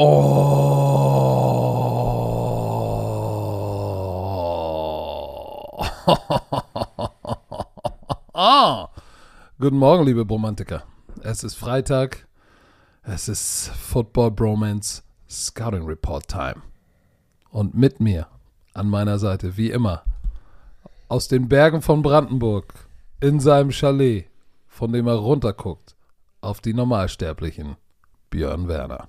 Oh. ah. Guten Morgen, liebe Bromantiker. Es ist Freitag. Es ist Football Bromance Scouting Report Time. Und mit mir an meiner Seite, wie immer, aus den Bergen von Brandenburg, in seinem Chalet, von dem er runterguckt, auf die Normalsterblichen, Björn Werner.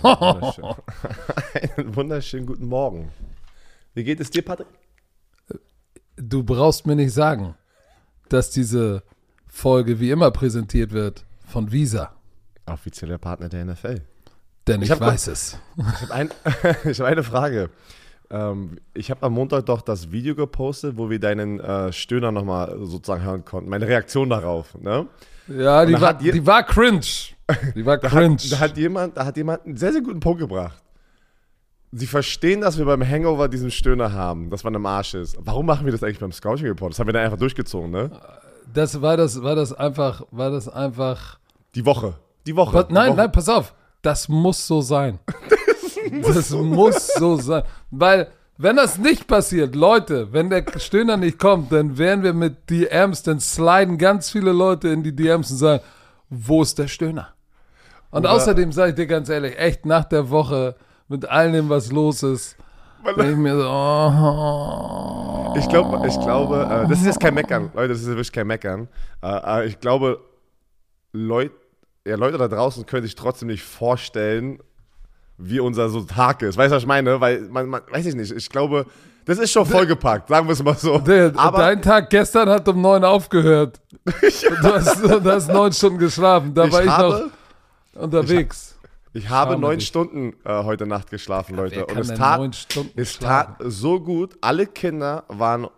Wunderschön. Einen wunderschönen guten Morgen. Wie geht es dir, Patrick? Du brauchst mir nicht sagen, dass diese Folge wie immer präsentiert wird von Visa. Offizieller Partner der NFL. Denn ich, Ich weiß es. Ich habe ein, hab eine Frage. Ähm, ich habe am Montag doch das Video gepostet, wo wir deinen äh, Stöhner nochmal sozusagen hören konnten. Meine Reaktion darauf. Ne? Ja, die da war, die war cringe. Die war Da, cringe. hat, da, hat jemand, da hat jemand einen sehr, sehr guten Punkt gebracht. Sie verstehen, dass wir beim Hangover diesen Stöhner haben, dass man im Arsch ist. Warum machen wir das eigentlich beim Scouting Report? Das haben wir dann einfach durchgezogen, ne? das war das, war das einfach, war das einfach. Die Woche. Die Woche. Pa- Die nein, Woche. nein, pass auf. Das muss so sein. Das muss so sein. Weil, wenn das nicht passiert, Leute, wenn der Stöhner nicht kommt, dann werden wir mit DMs, dann sliden ganz viele Leute in die DMs und sagen, wo ist der Stöhner? Und Oder- außerdem sage ich dir ganz ehrlich, echt nach der Woche mit all dem, was los ist, denke ich mir so, oh. Ich glaube, ich glaube, äh, das ist jetzt kein Meckern, Leute, das ist wirklich kein Meckern. Äh, äh, ich glaube, Leut, ja, Leute da draußen können sich trotzdem nicht vorstellen, wie unser so Tag ist. Weißt du, was ich meine? Weil man, man weiß ich nicht. Ich glaube, das ist schon vollgepackt, sagen wir es mal so. Der, Aber dein Tag gestern hat um neun aufgehört. du, hast, du hast neun Stunden geschlafen. Da ich war ich habe, noch unterwegs. ich habe Schade neun. Stunden äh, heute Nacht geschlafen, Leute. Wer Und es tat, es tat so gut. Alle Kinder waren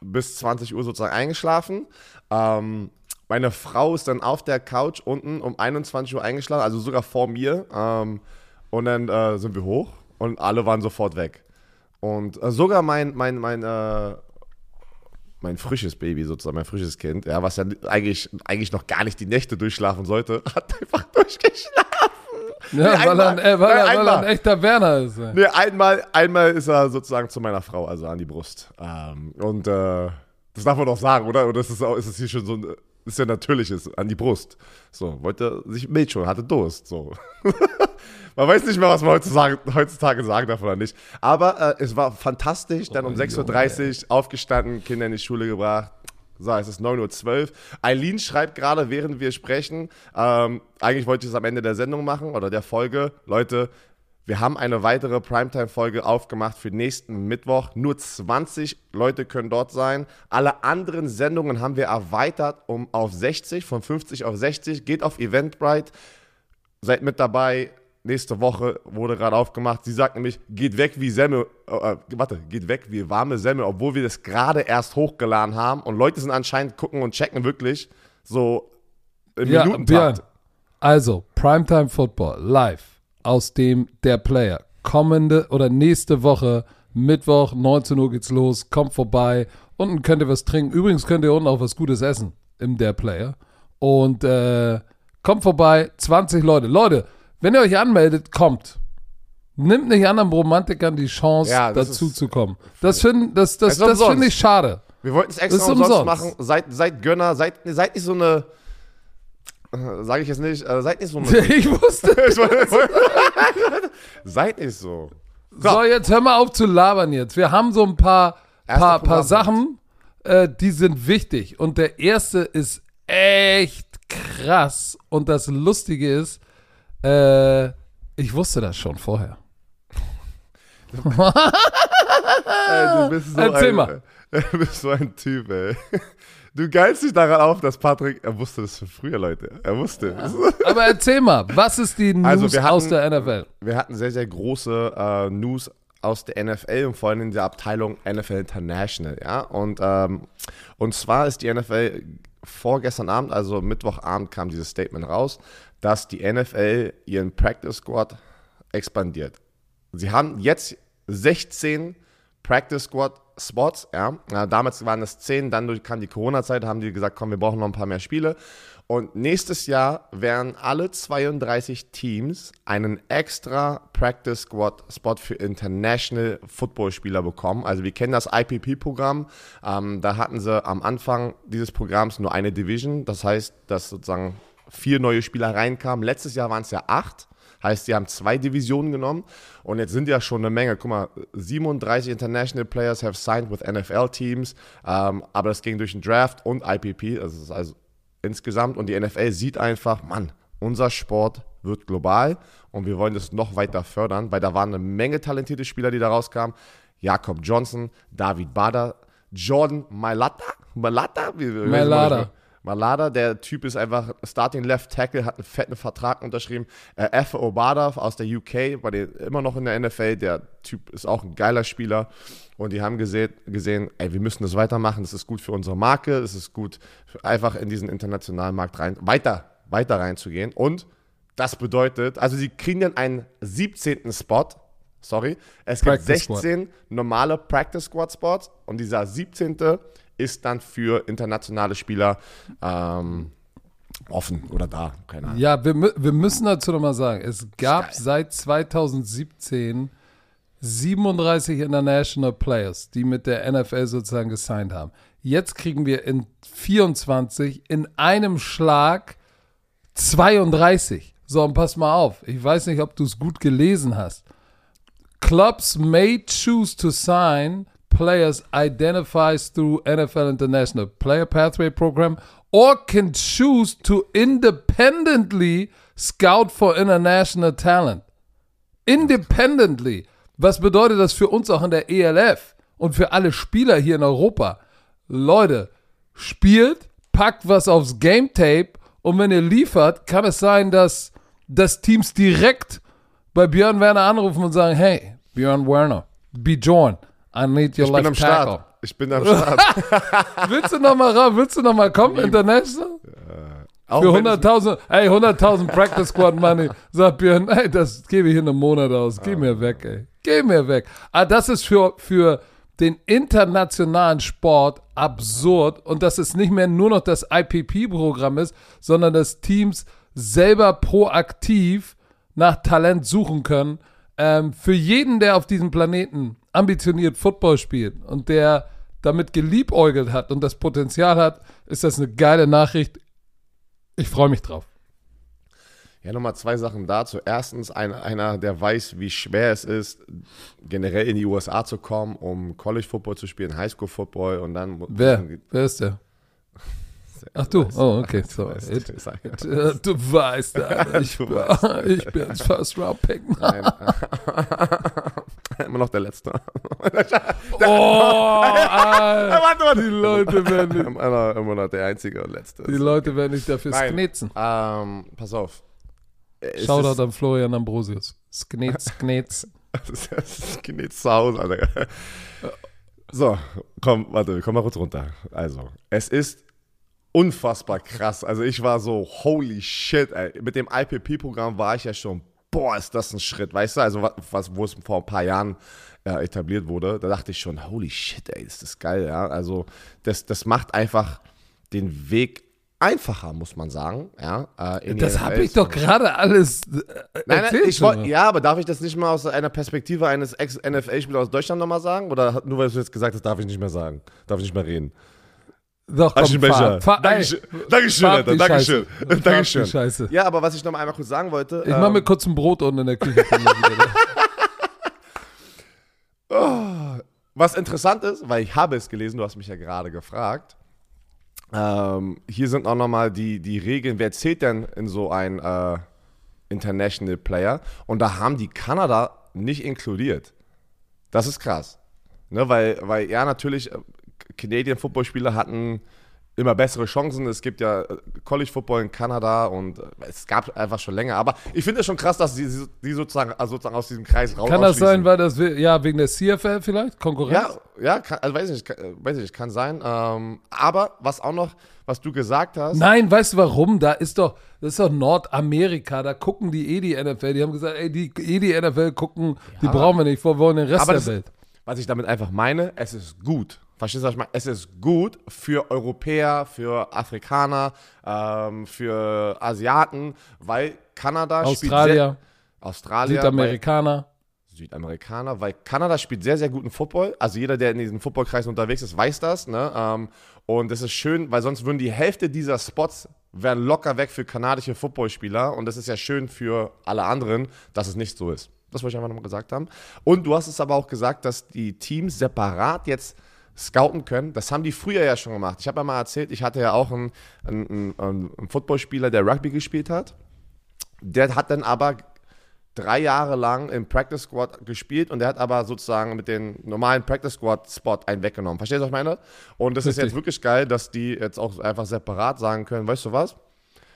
bis 20 Uhr sozusagen eingeschlafen. Ähm, meine Frau ist dann auf der Couch unten um 21 Uhr eingeschlafen, also sogar vor mir. Ähm, und dann äh, sind wir hoch und alle waren sofort weg. Und äh, sogar mein, mein, mein, äh, mein frisches Baby sozusagen, mein frisches Kind, ja, was ja eigentlich, eigentlich noch gar nicht die Nächte durchschlafen sollte, hat einfach durchgeschlafen. Ja, Nee, weil, er, ein- einmal. äh, weil, er, weil er ein einmal. echter Werner ist. ey. Nee, einmal, einmal ist er sozusagen zu meiner Frau, also an die Brust. Ähm, und äh, das darf man doch sagen, oder? Oder ist es, auch, ist es hier schon so ein, ist ja natürliches, an die Brust. So, wollte sich Milch holen, hatte Durst, so. man weiß nicht mehr, was man heutzutage, heutzutage sagen darf oder nicht. Aber äh, es war fantastisch, dann um 6.30 Uhr aufgestanden, Kinder in die Schule gebracht. So, es ist 9.12 Uhr. Eileen schreibt gerade, während wir sprechen, ähm, eigentlich wollte ich es am Ende der Sendung machen oder der Folge. Leute, wir haben eine weitere Primetime-Folge aufgemacht für nächsten Mittwoch. Nur 20 Leute können dort sein. Alle anderen Sendungen haben wir erweitert um auf 60, von 50 auf 60. Geht auf Eventbrite, seid mit dabei. Nächste Woche wurde gerade aufgemacht. Sie sagt nämlich, geht weg wie Semmel, äh, äh, warte, geht weg wie warme Semmel, obwohl wir das gerade erst hochgeladen haben. Und Leute sind anscheinend gucken und checken wirklich so im Ja. Minutentakt. Also, Primetime Football live aus dem Der Player. Kommende oder nächste Woche, Mittwoch, 19 Uhr geht's los. Kommt vorbei. Unten könnt ihr was trinken. Übrigens könnt ihr unten auch was Gutes essen im Der Player. Und äh, kommt vorbei, 20 Leute. Leute, wenn ihr euch anmeldet, kommt. Nimmt nicht anderen Romantikern die Chance, Ja, das dazu ist- zu kommen. Das finde das, das, das finde ich schade. Wir wollten es extra umsonst, umsonst. machen. Seid, seid Gönner, seid, seid nicht so eine. Sage ich jetzt nicht, äh, seid nicht so eine. Ich wusste. seid nicht so. So, jetzt hör mal auf zu labern jetzt. Wir haben so ein paar, Erster paar, paar. Sachen, äh, die sind wichtig. Und der erste ist echt krass. Und das Lustige ist, äh, ich wusste das schon vorher. Ey, du bist so Erzähl ein, mal. Du bist so ein Typ, ey. Du geilst dich daran auf, dass Patrick, er wusste das für früher, Leute. Er wusste es. Aber erzähl mal, was ist die News Also, hatten- aus der NFL? Wir hatten sehr, sehr große äh, News aus der NFL und vor allem in der Abteilung NFL International, ja. Und, ähm, und zwar ist die NFL vorgestern Abend, also Mittwochabend, kam dieses Statement raus, dass die NFL ihren Practice Squad expandiert. Sie haben jetzt 16 Practice Squad Spots, ja. damals waren es 10, dann kam die Corona-Zeit, haben die gesagt, komm, wir brauchen noch ein paar mehr Spiele. Und nächstes Jahr werden alle 32 Teams einen extra Practice Squad Spot für International Football Spieler bekommen. Also wir kennen das IPP-Programm. Ähm, da hatten sie am Anfang dieses Programms nur eine Division. Das heißt, dass sozusagen vier neue Spieler reinkamen. Letztes Jahr waren es ja acht. Heißt, sie haben zwei Divisionen genommen und jetzt sind ja schon eine Menge. Guck mal, 37 International Players have signed with NFL Teams, ähm, aber das ging durch den Draft und IPP. Ist also insgesamt. Und die NFL sieht einfach, Mann, unser Sport wird global und wir wollen das noch weiter fördern, weil da waren eine Menge talentierte Spieler, die da rauskamen. Jakob Johnson, David Bader, Jordan Malata, Malata, Malata. Malada, der Typ ist einfach Starting Left Tackle, hat einen fetten Vertrag unterschrieben. Äh, F. Obada aus der UK, war der immer noch in der NFL. Der Typ ist auch ein geiler Spieler. Und die haben gesehen, gesehen, ey, wir müssen das weitermachen. Das ist gut für unsere Marke. Es ist gut, einfach in diesen internationalen Markt rein, weiter, weiter reinzugehen. Und das bedeutet, also sie kriegen dann einen 17. Spot. Sorry. Es gibt Practice 16 Squad. normale Practice Squad Spots und dieser 17 ist dann für internationale Spieler ähm, offen oder da, keine Ahnung. Ja, wir, wir müssen dazu nochmal sagen, es gab seit 2017 37 International Players, die mit der NFL sozusagen gesigned haben. Jetzt kriegen wir in 24 in einem Schlag 32. So, und pass mal auf. Ich weiß nicht, ob du es gut gelesen hast. Clubs may choose to sign players identifies through NFL International Player Pathway Program or can choose to independently scout for international talent. Independently. Was bedeutet das für uns auch in der ELF und für alle Spieler hier in Europa? Leute, spielt, packt was aufs Game Tape und wenn ihr liefert, kann es sein, dass, dass Teams direkt bei Björn Werner anrufen und sagen, hey, Björn Werner, be joined. I need your ich left bin am tackle. Start. Ich bin am Start. willst du nochmal raus? Willst du nochmal kommen, International? Ja. Für 100.000, ey, 100.000 Practice Squad Money. Sagt Björn, ey, das gebe ich in einem Monat aus. Geh mir weg, ey. Geh mir weg. Ah, das ist für, für den internationalen Sport absurd und dass es nicht mehr nur noch das IPP-Programm ist, sondern dass Teams selber proaktiv nach Talent suchen können. Ähm, für jeden, der auf diesem Planeten ambitioniert Football spielt und der damit geliebäugelt hat und das Potenzial hat, ist das eine geile Nachricht. Ich freue mich drauf. Ja, nochmal zwei Sachen dazu. Erstens, ein, einer, der weiß, wie schwer es ist, generell in die USA zu kommen, um College Football zu spielen, Highschool Football und dann. Wer? Wer ist der? Ach du, oh, okay. So. Weißt, it, it, uh, du weißt, ich, du weißt. ich bin First Round Pick. Nein. Immer noch der Letzte. oh, warte, warte. Die Leute werden nicht. Immer, immer noch der Einzige und Letzte. Die Leute werden nicht dafür Nein. sknitzen. Ähm, pass auf. Shoutout an Florian Ambrosius. Sknitz, sknitz. sknitz zu Hause, Alter. So, komm, warte, komm mal kurz runter. Also, es ist unfassbar krass. Also ich war so, holy shit, ey. Mit dem IPP-Programm war ich ja schon, boah, ist das ein Schritt, weißt du? Also was, wo es vor ein paar Jahren äh, etabliert wurde, da dachte ich schon, holy shit, ey, ist das geil, ja. Also das, das macht einfach den Weg einfacher, muss man sagen. Ja, äh, das habe ich doch gerade alles äh, nein, nein, ich wollt, Ja, aber darf ich das nicht mal aus einer Perspektive eines Ex-NFL-Spielers aus Deutschland nochmal sagen? Oder nur weil du jetzt gesagt hast, darf ich nicht mehr sagen? Darf ich nicht mehr reden? Doch, komm, fahr, fahr, Dankeschön, Dankeschön, Alter, Dankeschön. Dankeschön. Scheiße. Ja, aber was ich noch mal einmal kurz sagen wollte. Ich ähm, mach mir kurz ein Brot unten in der Küche. oh, was interessant ist, weil ich habe es gelesen, du hast mich ja gerade gefragt. Ähm, hier sind auch nochmal die, die Regeln, wer zählt denn in so ein äh, International Player? Und da haben die Kanada nicht inkludiert. Das ist krass. Ne, weil, weil ja, natürlich, äh, Canadian Footballspieler hatten immer bessere Chancen. Es gibt ja äh, College Football in Kanada und äh, es gab einfach schon länger. Aber ich finde es schon krass, dass die, die sozusagen, also sozusagen aus diesem Kreis raus Kann das sein, weil das, ja, wegen der CFL vielleicht? Konkurrenz? Ja, ja kann, also weiß ich nicht, äh, weiß ich kann sein. Ähm, aber was auch noch, was du gesagt hast. Nein, weißt du warum? Da ist doch, das ist doch Nordamerika, da gucken die eh die NFL. Die haben gesagt, ey, die eh die NFL gucken, ja, die brauchen wir nicht, wir wollen den Rest der Welt. Was ich damit einfach meine, es ist gut. Verstehst du, was ich meine? Es ist gut für Europäer, für Afrikaner, ähm, für Asiaten, weil Kanada Australier, spielt Australier, Südamerikaner. Südamerikaner, weil Kanada spielt sehr, sehr guten Football. Also jeder, der in diesen Footballkreisen unterwegs ist, weiß das. Ne? Ähm, und es ist schön, weil sonst würden die Hälfte dieser Spots wären locker weg für kanadische Footballspieler. Und das ist ja schön für alle anderen, dass es nicht so ist. Das wollte ich einfach nochmal gesagt haben. Und du hast es aber auch gesagt, dass die Teams separat jetzt scouten können. Das haben die früher ja schon gemacht. Ich habe ja mal erzählt, ich hatte ja auch einen, einen, einen Footballspieler, der Rugby gespielt hat. Der hat dann aber drei Jahre lang im Practice Squad gespielt und der hat aber sozusagen mit den normalen Practice Squad Spot einen weggenommen. Verstehst du, was ich meine? Und das Richtig. ist jetzt wirklich geil, dass die jetzt auch einfach separat sagen können, weißt du was?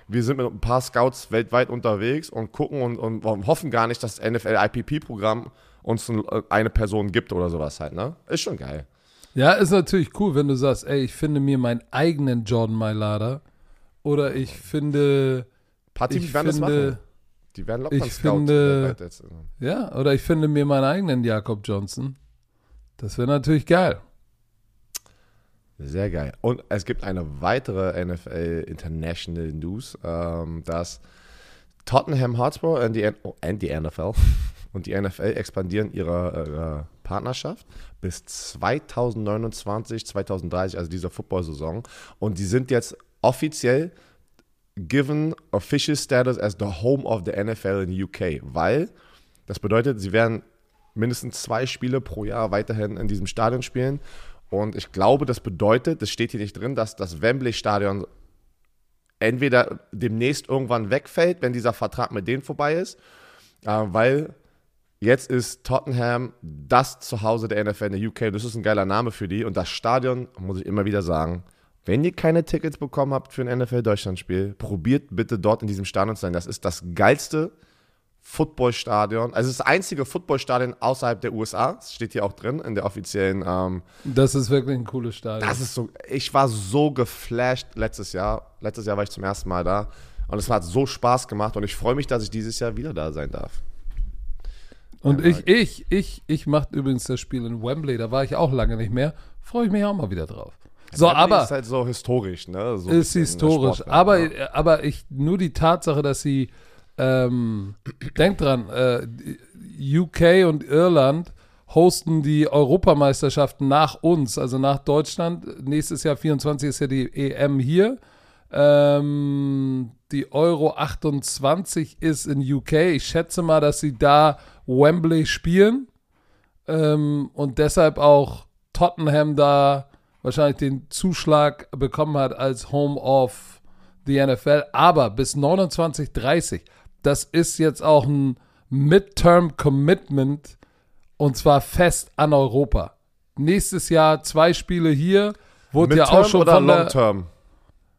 Wir sind mit ein paar Scouts weltweit unterwegs und gucken und, und, und hoffen gar nicht, dass das NFL IPP-Programm uns eine Person gibt oder sowas halt, ne? Ist schon geil. Ja, ist natürlich cool, wenn du sagst, ey, ich finde mir meinen eigenen Jordan Mailada oder ich finde. Paar Teams werden das machen. Die werden locker ich finde. Ja, oder ich finde mir meinen eigenen Jakob Johnson. Das wäre natürlich geil. Sehr geil. Und es gibt eine weitere NFL International News, ähm, dass Tottenham Hotspur und die, oh, und die NFL und die NFL expandieren ihre Partnerschaft bis 2029, 2030, also dieser Football-Saison. Und die sind jetzt offiziell given official status as the home of the NFL in the UK, weil das bedeutet, sie werden mindestens zwei Spiele pro Jahr weiterhin in diesem Stadion spielen. Und ich glaube, das bedeutet, das steht hier nicht drin, dass das Wembley-Stadion entweder demnächst irgendwann wegfällt, wenn dieser Vertrag mit denen vorbei ist, äh, weil jetzt ist Tottenham das Zuhause der NFL in der UK. Das ist ein geiler Name für die. Und das Stadion, muss ich immer wieder sagen, wenn ihr keine Tickets bekommen habt für ein NFL-Deutschland-Spiel, probiert bitte dort in diesem Stadion zu sein. Das ist das geilste Footballstadion. Also es ist das einzige Footballstadion außerhalb der USA. Das steht hier auch drin in der offiziellen. Ähm, das ist wirklich ein cooles Stadion. Das ist so. Ich war so geflasht letztes Jahr. Letztes Jahr war ich zum ersten Mal da. Und es hat so Spaß gemacht und ich freue mich, dass ich dieses Jahr wieder da sein darf. Und ich, ich, ich, ich mache übrigens das Spiel in Wembley, da war ich auch lange nicht mehr. Freue ich mich auch mal wieder drauf. So, Wembley aber ist halt so historisch, ne? So ist historisch. Aber, ja. aber ich nur die Tatsache, dass sie ähm, denkt dran, äh, UK und Irland hosten die Europameisterschaften nach uns, also nach Deutschland. Nächstes Jahr 24 ist ja die EM hier. Ähm, die Euro 28 ist in UK. Ich schätze mal, dass sie da Wembley spielen ähm, und deshalb auch Tottenham da wahrscheinlich den Zuschlag bekommen hat als Home of the NFL. Aber bis 29, 30, das ist jetzt auch ein Midterm Commitment und zwar fest an Europa. Nächstes Jahr zwei Spiele hier. Wurde Midterm ja auch schon oder von der, Long Term?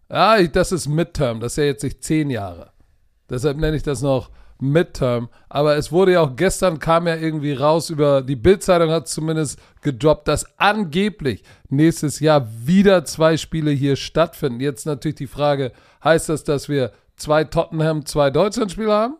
Ja, das ist Midterm. Das ist ja jetzt nicht zehn Jahre. Deshalb nenne ich das noch Midterm. Aber es wurde ja auch gestern kam ja irgendwie raus über die Bildzeitung hat zumindest gedroppt, dass angeblich nächstes Jahr wieder zwei Spiele hier stattfinden. Jetzt natürlich die Frage, heißt das, dass wir zwei Tottenham, zwei Deutschlandspieler haben?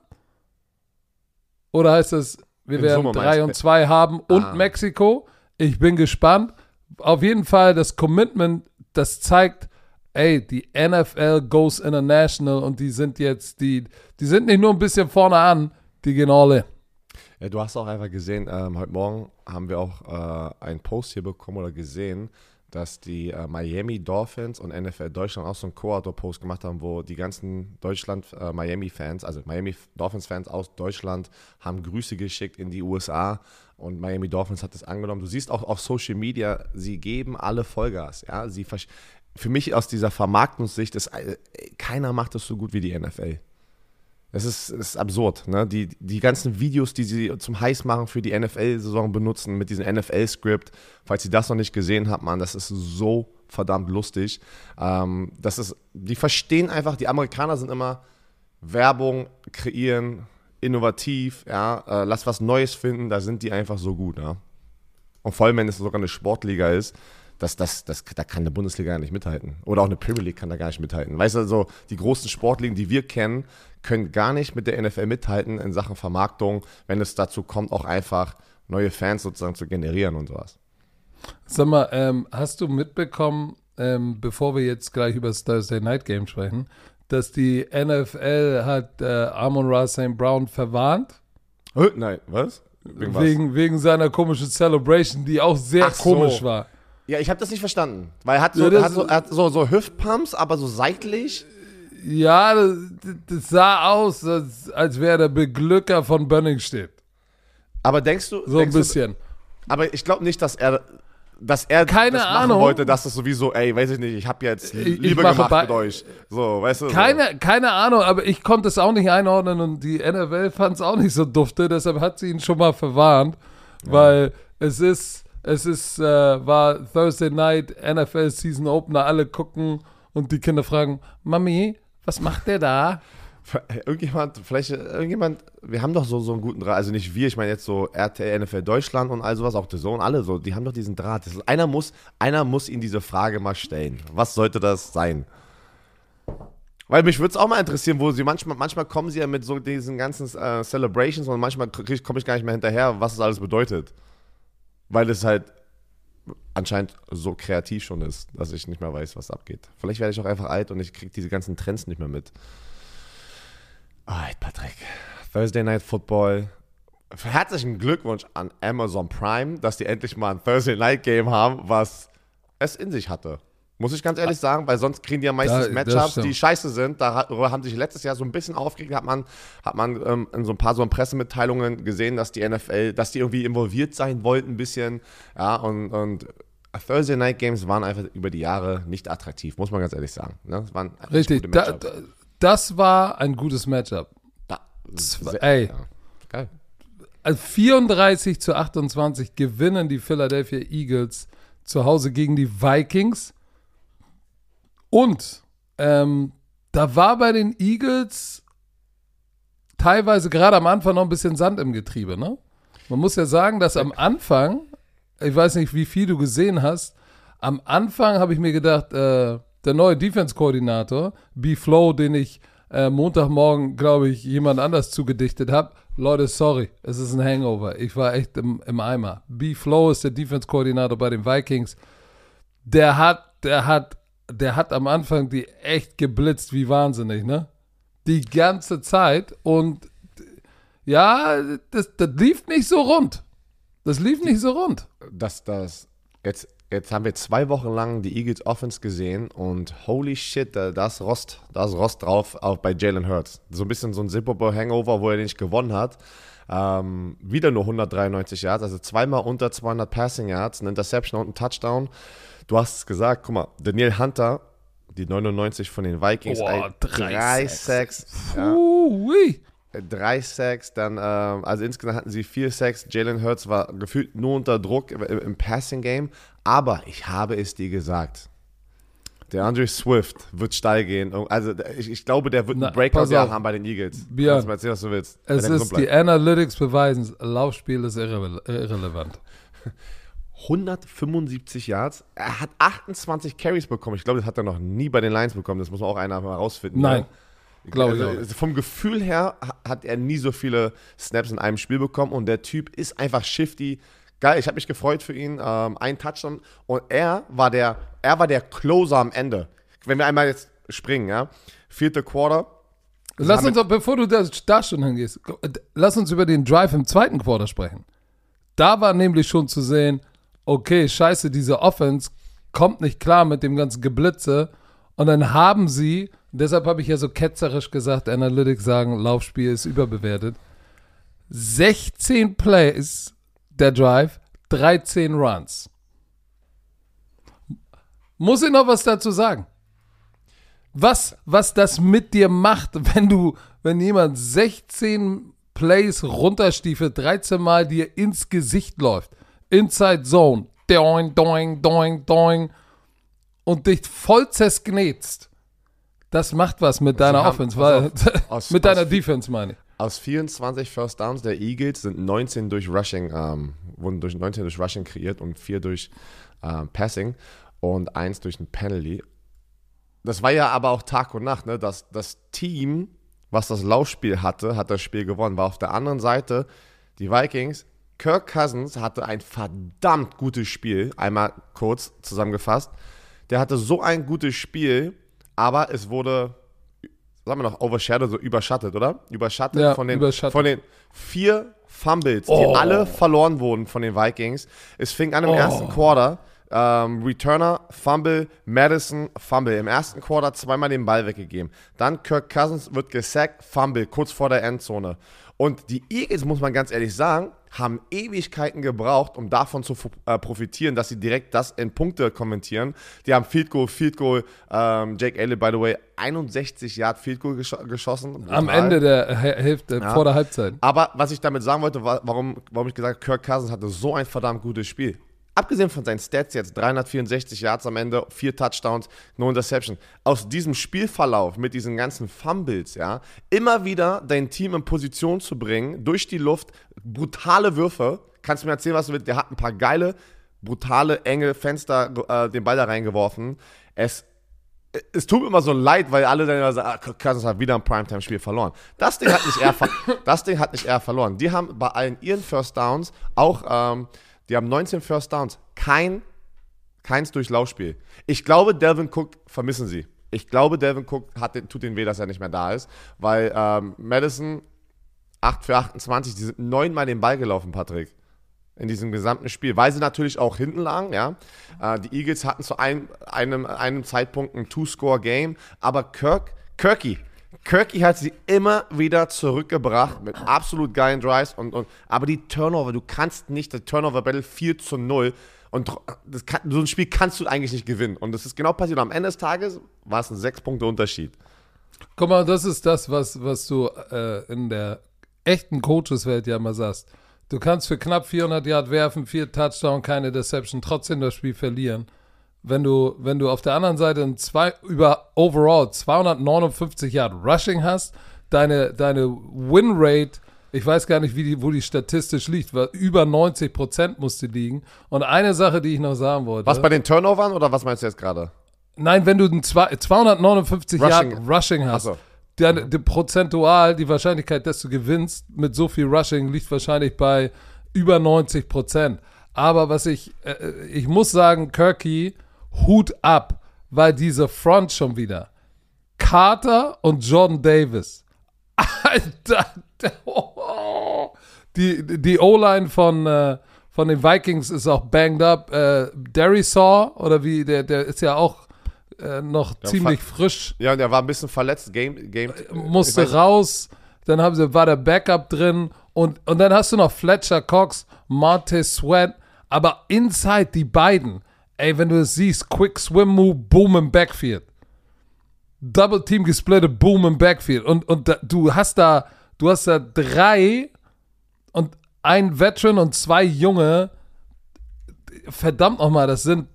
Oder heißt das, wir werden Sommer drei und zwei haben und ah. Mexiko? Ich bin gespannt. Auf jeden Fall das Commitment, das zeigt, ey, die NFL goes international und die sind jetzt, die, die sind nicht nur ein bisschen vorne an, die gehen alle. Ja, du hast auch einfach gesehen, ähm, heute Morgen haben wir auch äh, einen Post hier bekommen oder gesehen, dass die äh, Miami Dolphins und NFL Deutschland auch so einen Co-Autor-Post gemacht haben, wo die ganzen Deutschland-Miami-Fans, äh, also Miami Dolphins-Fans aus Deutschland, haben Grüße geschickt in die USA und Miami Dolphins hat das angenommen. Du siehst auch auf Social Media, sie geben alle Vollgas. Ja? Sie für mich aus dieser Vermarktungssicht ist, äh, keiner macht das so gut wie die NFL. Es ist, ist absurd. Ne? Die, die ganzen Videos, die sie zum Heißmachen für die NFL-Saison benutzen, mit diesem NFL-Skript, falls ihr das noch nicht gesehen habt, man, das ist so verdammt lustig. Ähm, das ist, die verstehen einfach, die Amerikaner sind immer Werbung kreieren, innovativ, ja, äh, lass was Neues finden, da sind die einfach so gut. Ja? Und vor allem, wenn es sogar eine Sportliga ist, das, das, das, da kann eine Bundesliga gar nicht mithalten. Oder auch eine Premier League kann da gar nicht mithalten. Weißt du, also die großen Sportligen, die wir kennen, können gar nicht mit der NFL mithalten in Sachen Vermarktung, wenn es dazu kommt, auch einfach neue Fans sozusagen zu generieren und sowas. Sag mal, ähm, hast du mitbekommen, ähm, bevor wir jetzt gleich über das Thursday Night Game sprechen, dass die NFL hat äh, Amon Ra St. Brown verwarnt? Oh, nein, was? Wegen, wegen, seiner komischen Celebration, die auch sehr Ach komisch so. war. Ja, ich habe das nicht verstanden. Weil er hat so, ja, hat so, er hat so, so Hüftpumps, aber so seitlich. Ja, das, das sah aus, als, als wäre der Beglücker von Bönningstedt. Aber denkst du. So denkst ein bisschen. Du, aber ich glaube nicht, dass er dass er keine das Ahnung wollte, dass das sowieso, ey, weiß ich nicht, ich habe jetzt Liebe gemacht mit euch. So, weißt du? Keine, so. keine Ahnung, aber ich konnte es auch nicht einordnen und die NFL fand es auch nicht so dufte, deshalb hat sie ihn schon mal verwarnt, ja. weil es ist, es ist, äh, war Thursday Night NFL Season Opener, alle gucken und die Kinder fragen, Mami, was macht der da? Irgendjemand, vielleicht, irgendjemand, wir haben doch so, so einen guten Draht, also nicht wir, ich meine jetzt so RTL, NFL Deutschland und all sowas, auch The Zone, alle so, die haben doch diesen Draht. Ist, einer, muss, einer muss ihnen diese Frage mal stellen. Was sollte das sein? Weil mich würde es auch mal interessieren, wo sie manchmal, manchmal kommen sie ja mit so diesen ganzen äh, Celebrations und manchmal komme ich gar nicht mehr hinterher, was es alles bedeutet. Weil es halt anscheinend so kreativ schon ist, dass ich nicht mehr weiß, was abgeht. Vielleicht werde ich auch einfach alt und ich kriege diese ganzen Trends nicht mehr mit. Alright, Patrick. Thursday Night Football. Herzlichen Glückwunsch an Amazon Prime, dass die endlich mal ein Thursday Night Game haben, was es in sich hatte. Muss ich ganz ehrlich sagen, weil sonst kriegen die ja meistens da, Matchups, die scheiße sind. Darüber haben sich letztes Jahr so ein bisschen aufgeregt, hat man, hat man ähm, in so ein paar so Pressemitteilungen gesehen, dass die NFL, dass die irgendwie involviert sein wollten, ein bisschen. Ja, und, und Thursday Night Games waren einfach über die Jahre nicht attraktiv, muss man ganz ehrlich sagen. Ne? Das waren Richtig, da, da, das war ein gutes Matchup. Da, sehr, ey. Ja. Geil. Also 34 zu 28 gewinnen die Philadelphia Eagles zu Hause gegen die Vikings. Und ähm, da war bei den Eagles teilweise gerade am Anfang noch ein bisschen Sand im Getriebe. Ne? Man muss ja sagen, dass am Anfang, ich weiß nicht, wie viel du gesehen hast, am Anfang habe ich mir gedacht, äh, der neue Defense-Koordinator, B-Flow, den ich äh, Montagmorgen, glaube ich, jemand anders zugedichtet habe. Leute, sorry, es ist ein Hangover. Ich war echt im, im Eimer. B-Flow ist der Defense-Koordinator bei den Vikings. Der hat, der hat, der hat am Anfang die echt geblitzt wie wahnsinnig, ne? Die ganze Zeit. Und ja, das, das lief nicht so rund. Das lief nicht so rund. Dass das jetzt jetzt haben wir zwei Wochen lang die Eagles Offense gesehen und holy shit, da ist Rost, da ist Rost drauf, auch bei Jalen Hurts. So ein bisschen so ein Super Hangover, wo er nicht gewonnen hat. Ähm, wieder nur 193 Yards, also zweimal unter 200 Passing Yards, eine Interception und ein Touchdown. Du hast es gesagt, guck mal, Daniel Hunter, die 99 von den Vikings, Boah, drei, drei Sacks. Sacks ja. Drei Sacks, dann, ähm, also insgesamt hatten sie vier Sacks. Jalen Hurts war gefühlt nur unter Druck im, im Passing Game, aber ich habe es dir gesagt. Der Andre Swift wird steil gehen. Also ich, ich glaube, der wird ein Breakout-Jahr haben bei den Eagles. Björn, Kannst du mal erzählen, was du willst. Es ist, die Analytics beweisen, Laufspiel ist irre irrelevant. 175 Yards. Er hat 28 Carries bekommen. Ich glaube, das hat er noch nie bei den Lions bekommen. Das muss man auch einer mal rausfinden. Nein. Glaube ich also, Vom Gefühl her hat er nie so viele Snaps in einem Spiel bekommen und der Typ ist einfach shifty, geil, ich habe mich gefreut für ihn. Ähm, ein Touchdown. Und er war der, er war der Closer am Ende. Wenn wir einmal jetzt springen, ja. Vierte Quarter. Lass uns, bevor du da, da schon hingehst, lass uns über den Drive im zweiten Quarter sprechen. Da war nämlich schon zu sehen, okay, scheiße, diese Offense kommt nicht klar mit dem ganzen Geblitze. Und dann haben sie, deshalb habe ich ja so ketzerisch gesagt, Analytics sagen, Laufspiel ist überbewertet. 16 Plays der Drive, 13 Runs. Muss ich noch was dazu sagen? Was, was das mit dir macht, wenn du, wenn jemand 16 Plays runterstiefelt, 13 Mal dir ins Gesicht läuft, Inside Zone, doing, doing, doing, doing, und dich voll zersknetzt. Das macht was mit deiner haben, Offense, weil, aus, mit deiner Defense meine ich. Aus 24 First Downs der Eagles sind 19 durch Rushing, ähm, wurden durch 19 durch Rushing kreiert und 4 durch ähm, Passing und 1 durch ein Penalty. Das war ja aber auch Tag und Nacht, ne? Das, das Team, was das Laufspiel hatte, hat das Spiel gewonnen. War auf der anderen Seite die Vikings Kirk Cousins hatte ein verdammt gutes Spiel, einmal kurz zusammengefasst. Der hatte so ein gutes Spiel, aber es wurde, sagen wir noch, overshadowed, so überschattet, oder? Überschattet, Ja, von, den, überschattet. von den vier Fumbles, Oh. die alle verloren wurden von den Vikings. Es fing an im Oh. ersten Quarter. Ähm, Returner, Fumble, Madison, Fumble. Im ersten Quarter zweimal den Ball weggegeben. Dann Kirk Cousins wird gesackt, Fumble, kurz vor der Endzone. Und die Eagles, muss man ganz ehrlich sagen, haben Ewigkeiten gebraucht, um davon zu äh, profitieren, dass sie direkt das in Punkte kommentieren. Die haben Field Goal, Field Goal, ähm, Jake Elliott, by the way, 61 Yard Field Goal gesch geschossen. Am Brutal. Ende der Hä- Hälfte, Ja. vor der Halbzeit. Aber was ich damit sagen wollte, war, warum, warum ich gesagt habe, Kirk Cousins hatte so ein verdammt gutes Spiel. Abgesehen von seinen Stats jetzt, 364 Yards am Ende, vier Touchdowns, no Interception. Aus diesem Spielverlauf mit diesen ganzen Fumbles, ja, immer wieder dein Team in Position zu bringen, durch die Luft, brutale Würfe. Kannst du mir erzählen, was du willst? Der hat ein paar geile, brutale, enge Fenster äh, den Ball da reingeworfen. Es es tut mir immer so leid, weil alle dann immer sagen, ah, Cousins hat wieder ein Primetime-Spiel verloren. Das Ding hat nicht er, das Ding hat nicht er verloren. Die haben bei allen ihren First Downs auch, ähm, die haben 19 First Downs, kein, keins durch Laufspiel. Ich glaube, Delvin Cook vermissen sie. Ich glaube, Delvin Cook hat, tut den weh, dass er nicht mehr da ist, weil ähm, Madison 8 für 28, die sind neunmal den Ball gelaufen, Patrick in diesem gesamten Spiel, weil sie natürlich auch hinten lagen, ja. Äh, die Eagles hatten zu einem, einem, einem Zeitpunkt ein Two-Score-Game, aber Kirk, Kirky, Kirky hat sie immer wieder zurückgebracht mit absolut geilen Drives und, und aber die Turnover, du kannst nicht, der Turnover-Battle 4 zu 0 und das kann, so ein Spiel kannst du eigentlich nicht gewinnen und das ist genau passiert. Am Ende des Tages war es ein 6-Punkte-Unterschied. Guck mal, das ist das, was, was du äh, in der echten Coaches-Welt ja immer sagst. Du kannst für knapp 400 Yard werfen, vier Touchdown, keine Deception, trotzdem das Spiel verlieren. Wenn du, wenn du auf der anderen Seite ein zwei, über overall 259 Yard Rushing hast, deine, deine Win-Rate, ich weiß gar nicht, wie die, wo die statistisch liegt, weil über 90 Prozent musste liegen. Und eine Sache, die ich noch sagen wollte. Was bei den Turnovern oder was meinst du jetzt gerade? Nein, wenn du ein zwei- 259 Rushing. Yard Rushing hast, so. dann die prozentual die Wahrscheinlichkeit, dass du gewinnst mit so viel Rushing liegt wahrscheinlich bei über 90 Prozent. Aber was ich, äh, ich muss sagen, Kirky, Hut ab, weil diese Front schon wieder. Carter und Jordan Davis. Alter, der- oh, die, die O-Line von, äh, von den Vikings ist auch banged up. Äh, Saw oder wie, der, der ist ja auch äh, noch ziemlich frisch Ja, und er war ein bisschen verletzt, Game, Game musste ich weiß- raus, dann haben sie, war der Backup drin und, und dann hast du noch Fletcher Cox, Montez Sweat, aber inside die beiden, ey, wenn du es siehst, Quick Swim Move, Boom im Backfield. Double Team gesplittet, Boom im Backfield und, und da, du hast da, du hast da drei und ein Veteran und zwei Junge, verdammt nochmal, das sind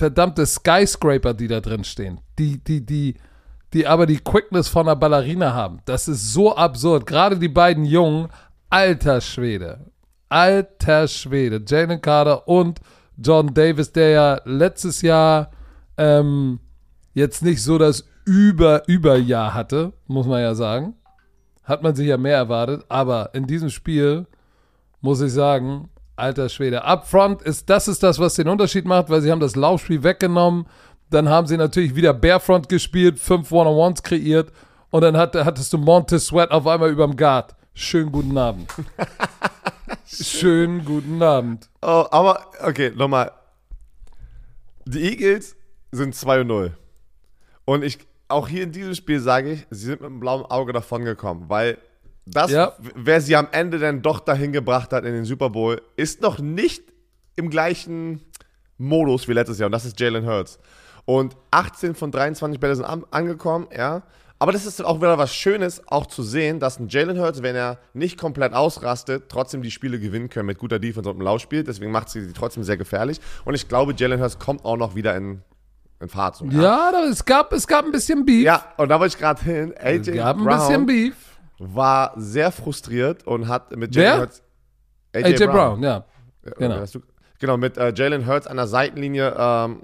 verdammte Skyscraper, die da drin stehen. Die, die, die, die aber die Quickness von einer Ballerina haben. Das ist so absurd. Gerade die beiden Jungen, alter Schwede. Alter Schwede. Jalen Carter und John Davis, der ja letztes Jahr ähm, jetzt nicht so das Über-Überjahr hatte, muss man ja sagen. Hat man sich ja mehr erwartet. Aber in diesem Spiel muss ich sagen, alter Schwede. Upfront ist, das ist das, was den Unterschied macht, weil sie haben das Laufspiel weggenommen. Dann haben sie natürlich wieder Barefront gespielt, fünf One-on-Ones kreiert und dann hat, hattest du Montez Sweat auf einmal überm Guard. Schönen guten Abend. Schönen guten Abend. Oh, aber, okay, nochmal. Die Eagles sind 2-0. Und ich, auch hier in diesem Spiel sage ich, sie sind mit einem blauen Auge davon gekommen, weil das, Ja. wer sie am Ende dann doch dahin gebracht hat in den Super Bowl, ist noch nicht im gleichen Modus wie letztes Jahr und das ist Jalen Hurts. Und 18 von 23 Bälle sind an, angekommen, ja. Aber das ist auch wieder was Schönes, auch zu sehen, dass ein Jalen Hurts, wenn er nicht komplett ausrastet, trotzdem die Spiele gewinnen können mit guter Defense und einem Laufspiel. Deswegen macht sie sie trotzdem sehr gefährlich. Und ich glaube, Jalen Hurts kommt auch noch wieder in, in Fahrt. So, Ja, da, es, gab, es gab ein bisschen Beef. ja, und da wollte ich gerade hin. es AJ gab ein bisschen Brown Beef. war sehr frustriert und hat mit? Jalen Hurts. AJ, Brown. ja. Ja, genau. Genau, mit äh, Jalen Hurts an der Seitenlinie. Ähm,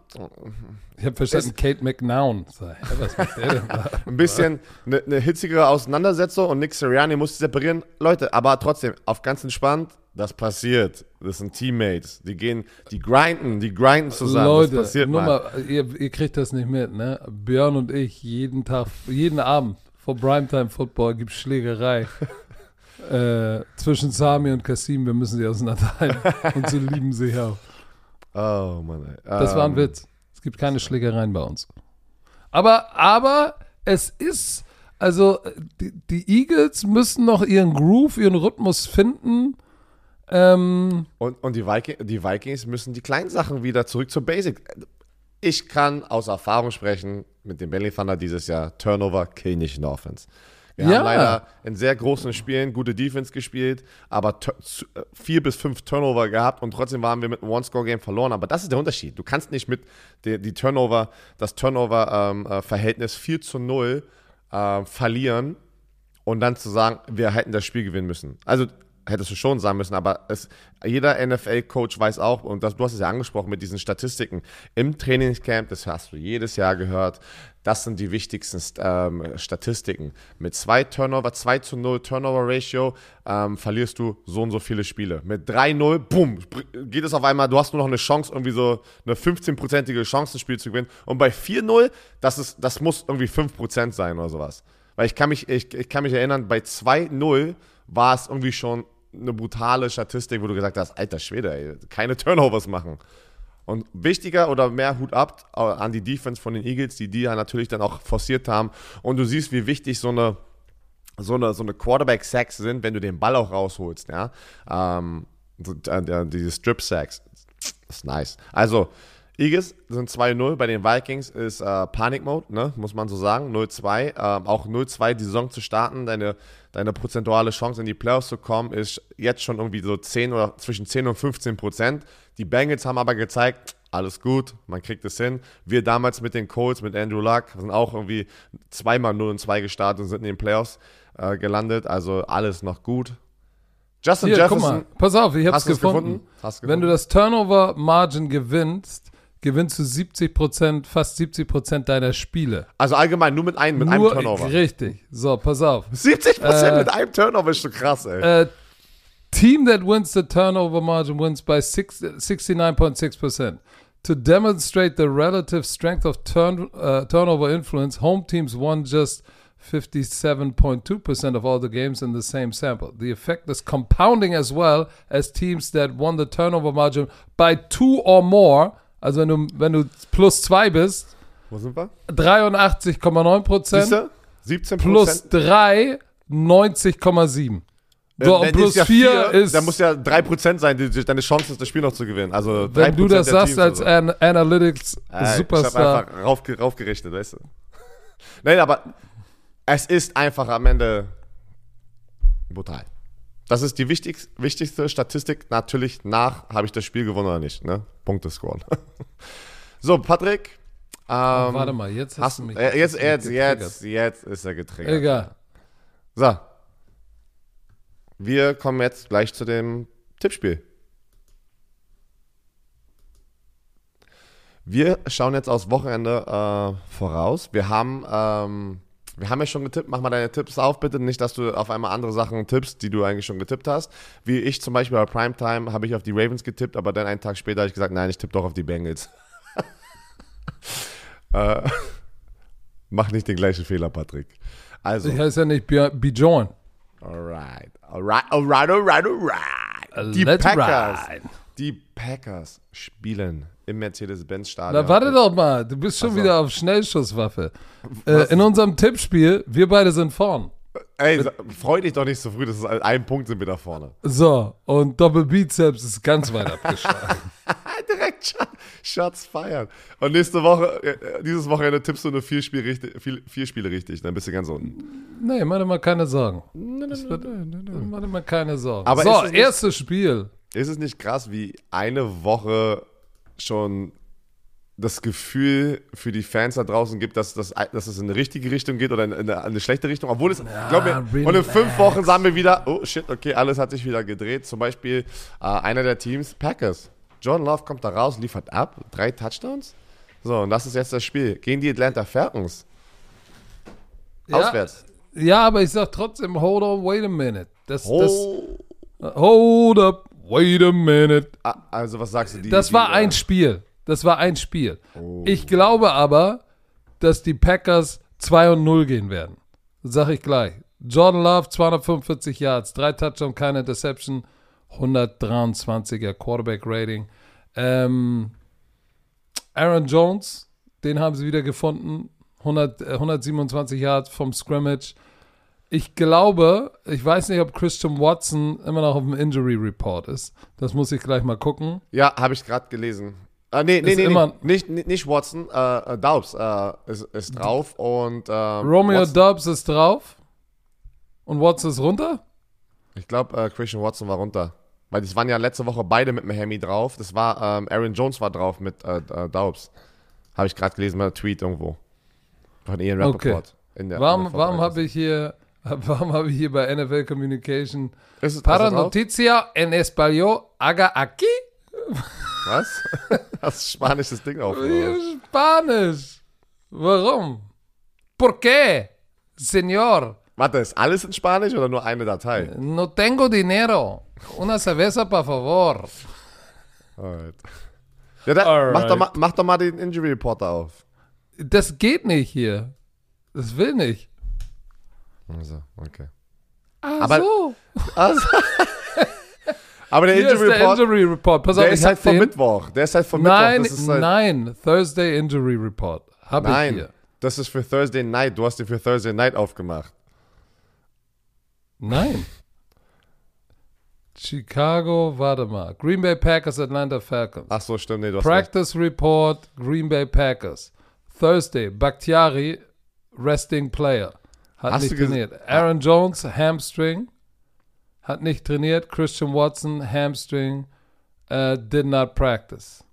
Ich habe verstanden, Kate McNown. sei. Ja, Was macht der denn da? ein bisschen eine ne hitzigere Auseinandersetzung und Nick Sirianni musste separieren. Leute, aber trotzdem, auf ganz entspannt, das passiert. Das sind Teammates. Die gehen, die grinden, die grinden zusammen. Leute, das passiert nur mal. mal, ihr, ihr kriegt das nicht mit, ne? Björn und ich, jeden Tag, jeden Abend vor Primetime Football gibt Schlägerei. Äh, zwischen Sami und Kasim, wir müssen sie auseinanderhalten. und sie lieben sich auch. Oh Mann, ey. Das war ein Ähm, Witz. Es gibt keine Schlägereien bei uns. Aber, aber es ist, also die, die Eagles müssen noch ihren Groove, ihren Rhythmus finden. Ähm, Und, und die, Viking, die Vikings müssen die kleinen Sachen wieder zurück zur Basic. Ich kann aus Erfahrung sprechen mit dem Belly Thunder dieses Jahr. Turnover kill nicht in der Offense. Wir Ja. haben leider in sehr großen Spielen gute Defense gespielt, aber äh, vier bis fünf Turnover gehabt und trotzdem waren wir mit einem One-Score-Game verloren. Aber das ist der Unterschied. Du kannst nicht mit die, die Turnover, das Turnover-Verhältnis 4 zu 0 äh, verlieren und dann zu sagen, wir hätten das Spiel gewinnen müssen. Also hättest du schon sagen müssen, aber es, jeder NFL-Coach weiß auch, und das, du hast es ja angesprochen mit diesen Statistiken, im Trainingscamp, das hast du jedes Jahr gehört, das sind die wichtigsten ähm, Statistiken. Mit zwei Turnover, 2 zu 0 Turnover-Ratio ähm, verlierst du so und so viele Spiele. Mit 3-0, boom, geht es auf einmal, du hast nur noch eine Chance, irgendwie so eine 15-prozentige Chance, ein Spiel zu gewinnen. Und bei 4-0, das, das muss irgendwie 5% sein oder sowas. Weil ich kann mich, ich, ich kann mich erinnern, bei 2-0 war es irgendwie schon eine brutale Statistik, wo du gesagt hast, alter Schwede, ey, keine Turnovers machen. Und wichtiger oder mehr Hut ab äh, an die Defense von den Eagles, die die ja natürlich dann auch forciert haben. Und du siehst, wie wichtig so eine, so eine, so eine Quarterback-Sacks sind, wenn du den Ball auch rausholst, ja. Ähm, äh, äh, diese Strip-Sacks. Das ist nice. Also, Eagles sind 2-0, bei den Vikings ist äh, Panik-Mode, ne? muss man so sagen, 0-2. Ähm, auch 0-2 die Saison zu starten, deine, deine prozentuale Chance in die Playoffs zu kommen, ist jetzt schon irgendwie so 10 oder zwischen 10 und 15 Prozent. Die Bengals haben aber gezeigt, alles gut, man kriegt es hin. Wir damals mit den Colts, mit Andrew Luck, sind auch irgendwie zweimal 0 und 2 gestartet und sind in den Playoffs äh, gelandet, also alles noch gut. Justin hier, guck Jefferson, mal, pass auf, ich hab's gefunden. gefunden? Hast du Wenn du gefunden? das Turnover-Margin gewinnst, gewinnst du 70%, fast 70% deiner Spiele. also allgemein nur mit einem, mit Nur, einem Turnover. Richtig. So, pass auf. 70% Äh, mit einem Turnover ist schon krass, ey. Uh, team that wins the turnover margin wins by six, 69.6%. To demonstrate the relative strength of turn, uh, turnover influence, home teams won just 57.2% of all the games in the same sample. The effect is compounding as well as teams that won the turnover margin by two or more. Also wenn du, wenn du plus zwei bist, Wo sind wir? 83,9%. Siehst du? 17 Plus 3, 90,7. So, und plus 4 ist, Da muss ja 3% sein, die, deine Chance, das Spiel noch zu gewinnen. Also 3% wenn du das sagst als so. An Analytics Äh, Ich Superstar. hab einfach raufge raufgerechnet, weißt du. Nein, aber es ist einfach am Ende brutal. Das ist die wichtigst, wichtigste Statistik natürlich nach, habe ich das Spiel gewonnen oder nicht, ne? Punkte scoren. so, Patrick. Ähm, Warte mal, jetzt hast hast, du mich. äh, jetzt, jetzt, jetzt, jetzt ist er getriggert. Egal. So. Wir kommen jetzt gleich zu dem Tippspiel. Wir schauen jetzt aufs Wochenende äh, voraus. Wir haben, ähm, wir haben ja schon getippt. Mach mal deine Tipps auf, bitte. Nicht, dass du auf einmal andere Sachen tippst, die du eigentlich schon getippt hast. Wie ich zum Beispiel bei Primetime habe ich auf die Ravens getippt, aber dann einen Tag später habe ich gesagt, nein, ich tippe doch auf die Bengals. äh, mach nicht den gleichen Fehler, Patrick. Also. Ich heiße ja nicht Bjorn. Alright, alright, alright, alright, alright. Die Let's Packers. ride. Die Packers spielen im Mercedes-Benz-Stadion. Na, warte doch mal, du bist schon Ach so. wieder auf Schnellschusswaffe. Äh, in unserem Tippspiel, wir beide sind vorn. Ey, sa- freu dich doch nicht so früh, das ist ein Punkt sind wir da vorne. So, und Doppelbizeps ist ganz weit abgeschlagen. Direkt Shots feiern. Und nächste Woche, äh, dieses Wochenende tippst du nur vier, Spiel richtig, vier, vier Spiele richtig, dann bist du ganz unten. nee, mach dir mal keine Sorgen. Mach dir mal keine Sorgen. Aber so, erstes Spiel. Ist es nicht krass, wie eine Woche schon das Gefühl für die Fans da draußen gibt, dass, das, dass es in eine richtige Richtung geht oder in eine, in eine schlechte Richtung? Obwohl es, glaub mir, und in fünf Wochen sagen wir wieder, oh shit, okay, alles hat sich wieder gedreht. Zum Beispiel äh, einer der Teams, Packers. Jordan Love kommt da raus, liefert ab, drei Touchdowns. So, und das ist jetzt das Spiel. Gegen die Atlanta Falcons. Auswärts. Ja, aber ich sag trotzdem, hold on, wait a minute. Das, Oh. das, hold up, wait a minute. Ah, Also, was sagst du? Die, Das die, war äh, ein Spiel. Das war ein Spiel. Oh. Ich glaube aber, dass die Packers 2 und 0 gehen werden. Das sag ich gleich. Jordan Love, 245 Yards, drei Touchdowns, keine Interception, 123er Quarterback-Rating. Ähm, Aaron Jones, den haben sie wieder gefunden, 100, äh, 127 Yards vom Scrimmage. Ich glaube, ich weiß nicht, ob Christian Watson immer noch auf dem Injury Report ist. Das muss ich gleich mal gucken. Ja, habe ich gerade gelesen. Ah, nee, nee, nee, nee. Nicht, nicht, Watson, äh, äh, Daubs äh, ist, ist drauf und ähm, Romeo Watson, Dobbs ist drauf und Watson ist runter. Ich glaube, äh, Christian Watson war runter. Weil die waren ja letzte Woche beide mit Miami drauf. Das war, ähm, Aaron Jones war drauf mit äh, äh, Daubs. Habe ich gerade gelesen, mal ein Tweet irgendwo. Von Ian Okay. Rappaport. In der, Warum, warum habe ich hier, warum habe ich hier bei NFL Communication Ist Para noticia en español haga aquí? Was? Hast du spanisches Ding auf? oder? Spanisch. Warum? ¿Por qué? Señor, Warte, ist alles in Spanisch oder nur eine Datei? no tengo dinero. Una cerveza, por favor. Alright. Ja, da, Alright. mach, doch mal, mach doch mal den Injury Reporter auf. Das geht nicht hier. Das will nicht. Also, okay. Ach Aber- so. Also, aber der Hier ist Injury der Report, Injury Report. Pass auf, der ich ist halt hab vom den. Mittwoch. Der ist halt vom Nein, Mittwoch. Halt, nein. Thursday Injury Report. Ich nein, hier. das ist für Thursday Night. Du hast den für Thursday Night aufgemacht. Nein. Chicago, warte mal. Green Bay Packers, Atlanta Falcons. Ach so, stimmt. Nee, du hast recht. Practice Report, Green Bay Packers. Thursday, Bakhtiari, resting player. Hat Hast nicht trainiert. Aaron Jones, Hamstring. Hat nicht trainiert. Christian Watson, Hamstring. äh, did not practice.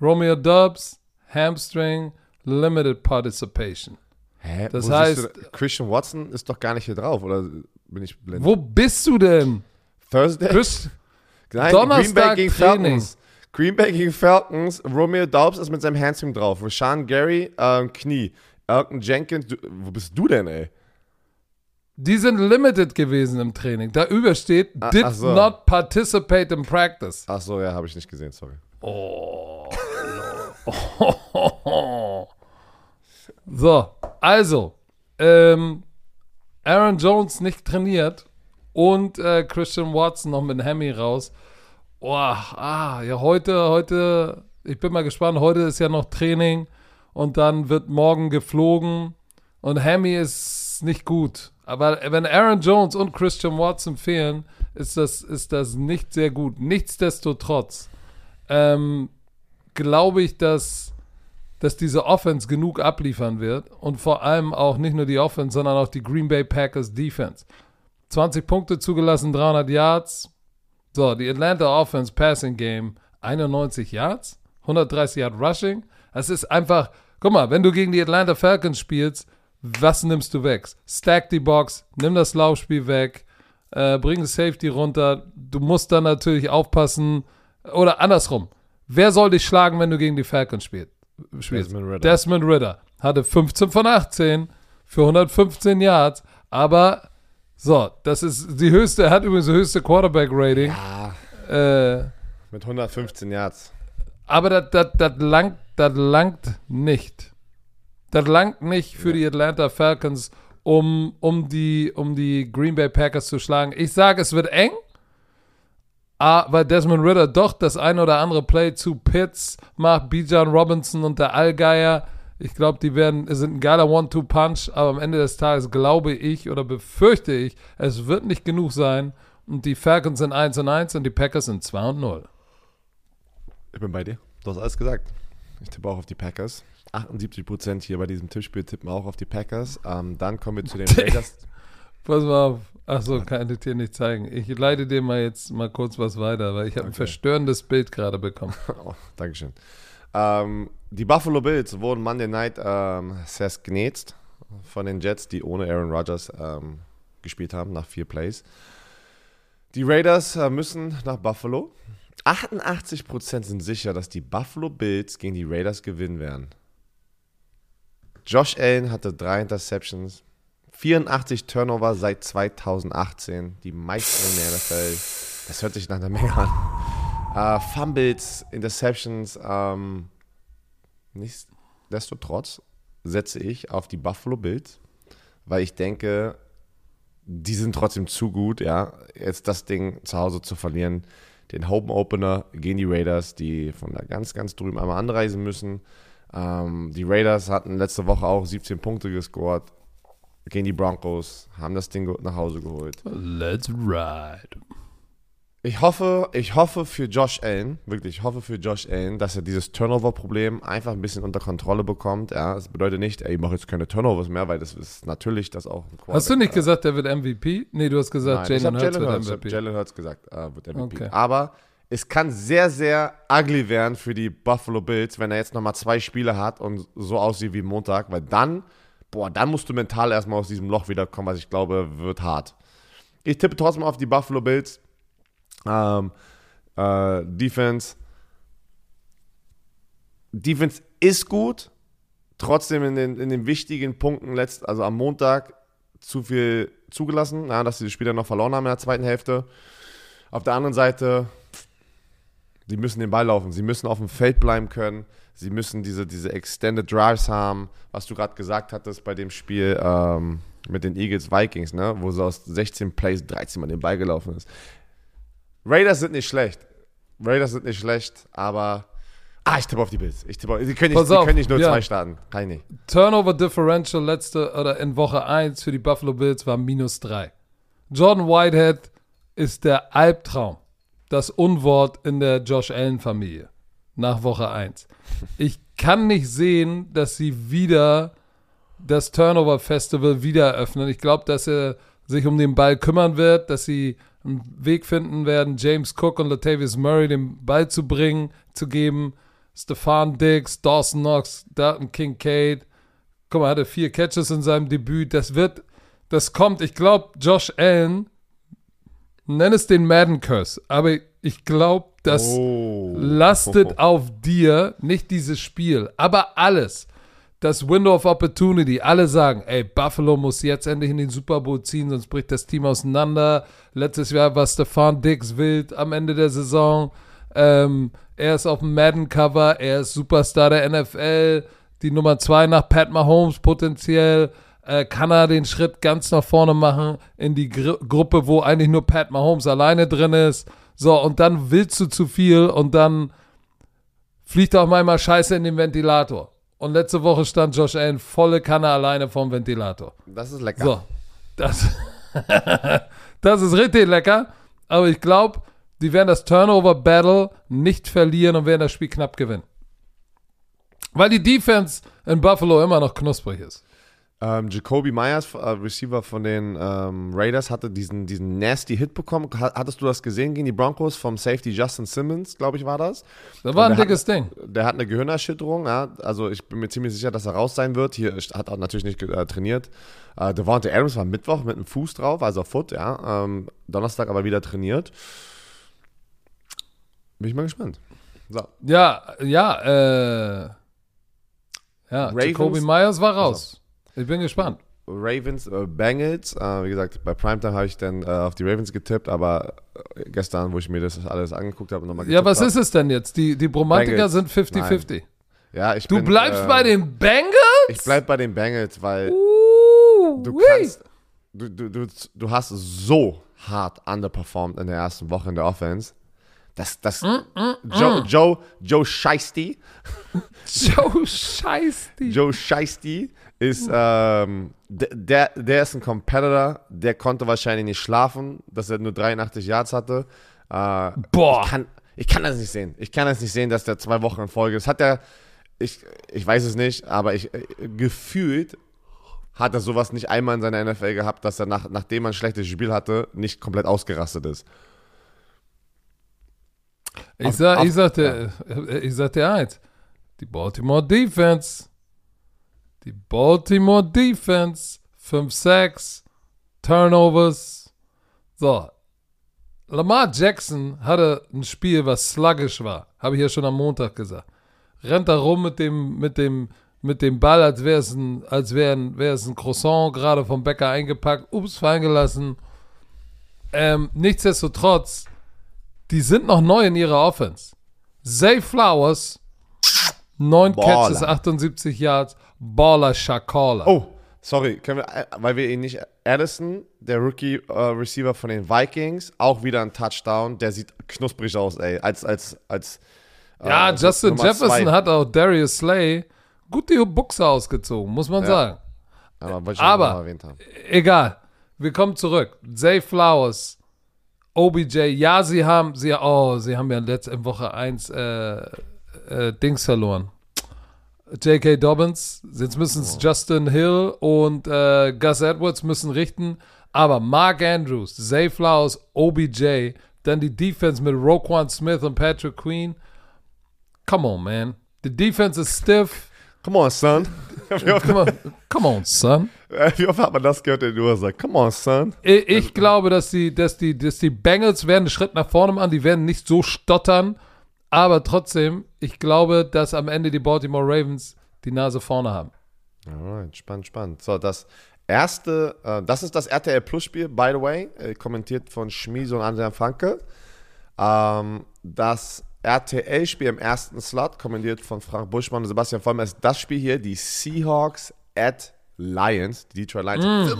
Romeo Dubs, Hamstring, limited participation. Hä? Das Wo heißt- Christian Watson ist doch gar nicht hier drauf, oder bin ich blind? Wo bist du denn? Thursday? Chris, Nein, Donnerstag Green Bay gegen Training. Falcons. Green Bay gegen Falcons. Romeo Dobbs ist mit seinem Hamstring drauf. Rashawn Gary, ähm, Knie. Elton Jenkins, du, wo bist du denn, ey? die sind limited gewesen im Training. Da übersteht, Ah, did so. not participate in practice. Ach so, ja, habe ich nicht gesehen, sorry. Oh. so, also, ähm, Aaron Jones nicht trainiert und äh, Christian Watson noch mit Hammy raus. Oh, ah, ja, heute, heute, ich bin mal gespannt, heute ist ja noch Training und dann wird morgen geflogen und Hammy ist nicht gut. Aber wenn Aaron Jones und Christian Watson fehlen, ist das, ist das nicht sehr gut. Nichtsdestotrotz ähm, glaube ich, dass, dass diese Offense genug abliefern wird und vor allem auch nicht nur die Offense, sondern auch die Green Bay Packers Defense. 20 Punkte zugelassen, 300 Yards. So, die Atlanta Offense Passing Game 91 Yards, 130 Yard Rushing. Es ist einfach, guck mal, wenn du gegen die Atlanta Falcons spielst, was nimmst du weg? Stack die Box, nimm das Laufspiel weg, äh, bring das Safety runter. Du musst dann natürlich aufpassen, oder andersrum. Wer soll dich schlagen, wenn du gegen die Falcons spielst? Desmond Ridder. Desmond Ritter hatte 15 von 18 für 115 Yards, aber so, das ist die höchste, er hat übrigens das höchste Quarterback-Rating. Ah, Äh, mit 115 Yards. Aber das, langt, das langt nicht. Das langt nicht für die Atlanta Falcons, um, um, die, um die Green Bay Packers zu schlagen. Ich sage, es wird eng, weil Desmond Ritter doch das ein oder andere Play zu Pitts macht, Bijan Robinson und der Allgeier. Ich glaube, die werden, sind ein geiler One-Two-Punch, aber am Ende des Tages glaube ich oder befürchte ich, es wird nicht genug sein. Und die Falcons sind 1 und 1 und die Packers sind 2 und 0. Ich bin bei dir. Du hast alles gesagt. Ich tippe auch auf die Packers. 78% hier bei diesem Tippspiel tippen auch auf die Packers. Ähm, dann kommen wir zu den Raiders. Pass mal auf. Achso, kann ich dir nicht zeigen. Ich leite dir mal jetzt mal kurz was weiter, weil ich habe ein Okay. verstörendes Bild gerade bekommen. oh, Dankeschön. Ähm, die Buffalo Bills wurden Monday Night ähm, zersknetzt von den Jets, die ohne Aaron Rodgers ähm, gespielt haben, nach vier Plays. Die Raiders äh, müssen nach Buffalo. 88% sind sicher, dass die Buffalo Bills gegen die Raiders gewinnen werden. Josh Allen hatte drei Interceptions, 84 Turnover seit 2018, die meisten in der NFL. Das hört sich nach einer Menge an. Uh, Fumbles, Interceptions, ähm, nichtsdestotrotz setze ich auf die Buffalo Bills, weil ich denke, die sind trotzdem zu gut, ja, jetzt das Ding zu Hause zu verlieren. Den Home Opener gegen die Raiders, die von da ganz, ganz drüben einmal anreisen müssen. Ähm, die Raiders hatten letzte Woche auch 17 Punkte gescored gegen die Broncos, haben das Ding nach Hause geholt. Let's ride. Ich hoffe, ich hoffe für Josh Allen, wirklich, ich hoffe für Josh Allen, dass er dieses Turnover-Problem einfach ein bisschen unter Kontrolle bekommt. Ja, das bedeutet nicht, ey, ich mache jetzt keine Turnovers mehr, weil das ist natürlich das auch ein Hast du nicht gesagt, der wird MVP? Nee, du hast gesagt, Nein, Jalen Hurts wird MVP. Jalen Hurts gesagt, äh, wird MVP. Okay. Aber es kann sehr, sehr ugly werden für die Buffalo Bills, wenn er jetzt nochmal zwei Spiele hat und so aussieht wie Montag, weil dann, boah, dann musst du mental erstmal aus diesem Loch wiederkommen, was ich glaube, wird hart. Ich tippe trotzdem auf die Buffalo Bills. Ähm, äh, Defense. Defense ist gut, trotzdem in den, in den wichtigen Punkten, letzt, also am Montag, zu viel zugelassen, ja, dass sie die Spieler noch verloren haben in der zweiten Hälfte. Auf der anderen Seite, sie müssen den Ball laufen, sie müssen auf dem Feld bleiben können, sie müssen diese, diese Extended Drives haben, was du gerade gesagt hattest bei dem Spiel ähm, mit den Eagles Vikings, ne, wo sie aus 16 Plays 13 Mal den Ball gelaufen ist. Raiders sind nicht schlecht. Raiders sind nicht schlecht, aber. Ah, ich tippe auf die Bills. Ich tippe auf, die, können nicht, die können nicht nur ja. zwei starten. Kann ich nicht. Turnover Differential letzte oder in Woche 1 für die Buffalo Bills war minus 3. Jordan Whitehead ist der Albtraum. Das Unwort in der Josh Allen-Familie. Nach Woche 1. Ich kann nicht sehen, dass sie wieder das Turnover Festival wieder eröffnen. Ich glaube, dass er sich um den Ball kümmern wird, dass sie einen Weg finden werden, James Cook und Latavius Murray den Ball zu bringen, zu geben. Stefan Diggs, Dawson Knox, Dalton Kincaid. Guck mal, er hatte vier Catches in seinem Debüt. Das wird, das kommt. Ich glaube, Josh Allen, nenn es den Madden Curse, aber ich glaube, das oh. lastet auf dir, nicht dieses Spiel, aber alles das Window of Opportunity. Alle sagen, ey, Buffalo muss jetzt endlich in den Super Bowl ziehen, sonst bricht das Team auseinander. Letztes Jahr war Stefan Diggs wild am Ende der Saison. Ähm, er ist auf dem Madden-Cover, er ist Superstar der NFL, die Nummer zwei nach Pat Mahomes potenziell. Äh, kann er den Schritt ganz nach vorne machen in die Gru Gruppe, wo eigentlich nur Pat Mahomes alleine drin ist. So, und dann willst du zu viel und dann fliegt auch mal Scheiße in den Ventilator. Und letzte Woche stand Josh Allen volle Kanne alleine vom Ventilator. Das ist lecker. So, das, das ist richtig lecker. Aber ich glaube, die werden das Turnover-Battle nicht verlieren und werden das Spiel knapp gewinnen. Weil die Defense in Buffalo immer noch knusprig ist. Ähm, Jacoby Myers, äh, Receiver von den ähm, Raiders, hatte diesen, diesen nasty Hit bekommen. Hattest du das gesehen gegen die Broncos vom Safety Justin Simmons, glaube ich, war das? Das war ein dickes hat, Ding. Der hat eine Gehirnerschütterung. Ja? Also ich bin mir ziemlich sicher, dass er raus sein wird. Hier hat er natürlich nicht äh, trainiert. Äh, Devontae Adams war Mittwoch mit einem Fuß drauf, also Foot, ja. Ähm, Donnerstag aber wieder trainiert. Bin ich mal gespannt. So. Ja, ja, äh, ja, Ravens, Jacoby Myers war raus. Also. Ich bin gespannt. Ravens, äh, Bengals. Äh, wie gesagt, bei Primetime habe ich dann äh, auf die Ravens getippt, aber äh, gestern, wo ich mir das alles angeguckt habe, nochmal Ja, was hab, ist es denn jetzt? Die, die Bromantiker sind 50-50. Ja, ich Du bin, bleibst äh, bei den Bengals? Ich bleib bei den Bengals, weil uh, du kannst, du, du, du, du hast so hart underperformed in der ersten Woche in der Offense. Das, das, mm, mm, Joe, mm. Joe, Joe Scheisty. Joe Scheisty. Joe Scheisty ist, ähm, der, der ist ein Competitor, der konnte wahrscheinlich nicht schlafen, dass er nur 83 Yards hatte. Äh, Boah. Ich kann, ich kann das nicht sehen. Ich kann das nicht sehen, dass der zwei Wochen in Folge ist. Hat er, ich, ich weiß es nicht, aber ich, äh, gefühlt hat er sowas nicht einmal in seiner NFL gehabt, dass er nach, nachdem er ein schlechtes Spiel hatte, nicht komplett ausgerastet ist. Ich, sag, ich, sagte, ich sagte eins, die Baltimore Defense die Baltimore Defense 5-6, Turnovers. So. Lamar Jackson hatte ein Spiel, was sluggish war. Habe ich ja schon am Montag gesagt. Rennt da rum mit dem, mit dem, mit dem Ball, als wäre es ein, als wäre ein, wäre es ein Croissant gerade vom Bäcker eingepackt. Ups, fallen gelassen. Ähm, nichtsdestotrotz, die sind noch neu in ihrer Offense. Zay Flowers, 9 Baller. Catches, 78 Yards. Baller Shakala. Oh, sorry, können wir, äh, weil wir ihn nicht. Addison, der Rookie-Receiver von den Vikings, auch wieder ein Touchdown. Der sieht knusprig aus, ey. Als, als, als. äh, Ja, als Justin Nummer Jefferson zwei. hat auch Darius Slay gut die Buchse ausgezogen, muss man sagen. Aber, Aber-. Egal. Wir kommen zurück. Zay Flowers, OBJ. Ja, sie haben, sie, oh, sie haben ja letzte Woche 1 äh, äh, Dings verloren. J.K. Dobbins. Jetzt müssen es Justin Hill und äh, Gus Edwards müssen richten. Aber Mark Andrews, Zay Flowers, OBJ, dann die Defense mit Roquan Smith und Patrick Queen. Come on, man. The defense is stiff. Come on, son. Wie oft, Come on, come on son. wie oft hat man das gehört, der nur sagt, come on, son? Ich, ich glaube, dass die, dass, die, dass die Bengals werden einen Schritt nach vorne machen, die werden nicht so stottern, aber trotzdem, ich glaube, dass am Ende die Baltimore Ravens die Nase vorne haben. Alright, spannend, spannend. So, das erste, äh, das ist das RTL Plus Spiel, by the way, äh, kommentiert von Schmieso und Andrea Franke. Ähm, das RTL-Spiel im ersten Slot, kommentiert von Frank Buschmann und Sebastian Vollmer, ist das Spiel hier, die Seahawks at Lions, die Detroit Lions.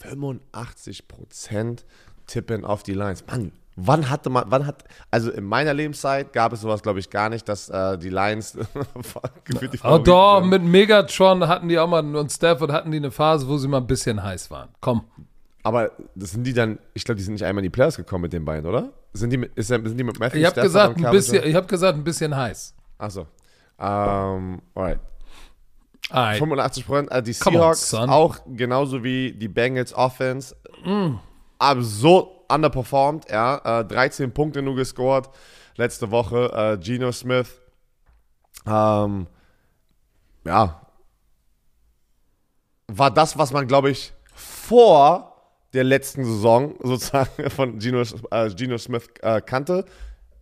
85 Prozent tippen auf die Lions. Mann, wann hatte man, wann hat, also in meiner Lebenszeit gab es sowas, glaube ich, gar nicht, dass äh, die Lions gefühlt die Oh, doch, mit Megatron hatten die auch mal und Stafford hatten die eine Phase, wo sie mal ein bisschen heiß waren. Komm. Aber sind die dann, ich glaube, die sind nicht einmal in die Playoffs gekommen mit den beiden, oder? Sind die mit, ist, sind die mit Matthew Ich habe gesagt, ein bisschen, ich habe gesagt, ein bisschen heiß. Achso. Ähm, alright. Alright. 85 Prozent. Äh, die on, Seahawks son. auch genauso wie die Bengals Offense. Absurd underperformed, ja. Äh, 13 Punkte nur gescored letzte Woche. Äh, Geno Smith. Ähm, ja. War das, was man, glaube ich, vor der letzten Saison sozusagen von Geno, äh, Geno Smith äh, kannte.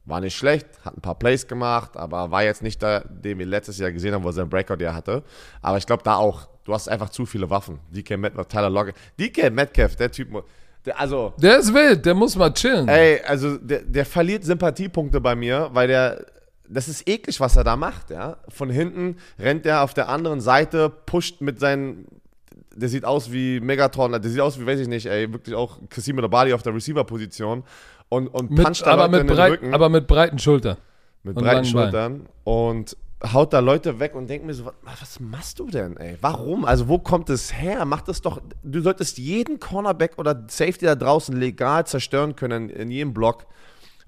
War nicht schlecht, hat ein paar Plays gemacht, aber war jetzt nicht der, den wir letztes Jahr gesehen haben, wo er seinen Breakout ja hatte. Aber ich glaube da auch, du hast einfach zu viele Waffen. DK Metcalf, Tyler Lockett. DK Metcalf, der Typ, der, also, Der ist wild, der muss mal chillen. ey, also der, der verliert Sympathiepunkte bei mir, weil der, das ist eklig, was er da macht, ja. Von hinten rennt er auf der anderen Seite, pusht mit seinen, der sieht aus wie Megatron, der sieht aus wie, weiß ich nicht, ey, wirklich auch Kasim Bali auf der Receiver-Position und, und mit, puncht da aber, Leute mit in breit, Rücken aber mit breiten Schultern. mit und breiten Schultern und haut da Leute weg und denkt mir so, was, machst du denn, ey? Warum? Also wo kommt es her? Mach das doch, du solltest jeden Cornerback oder Safety da draußen legal zerstören können in jedem Block.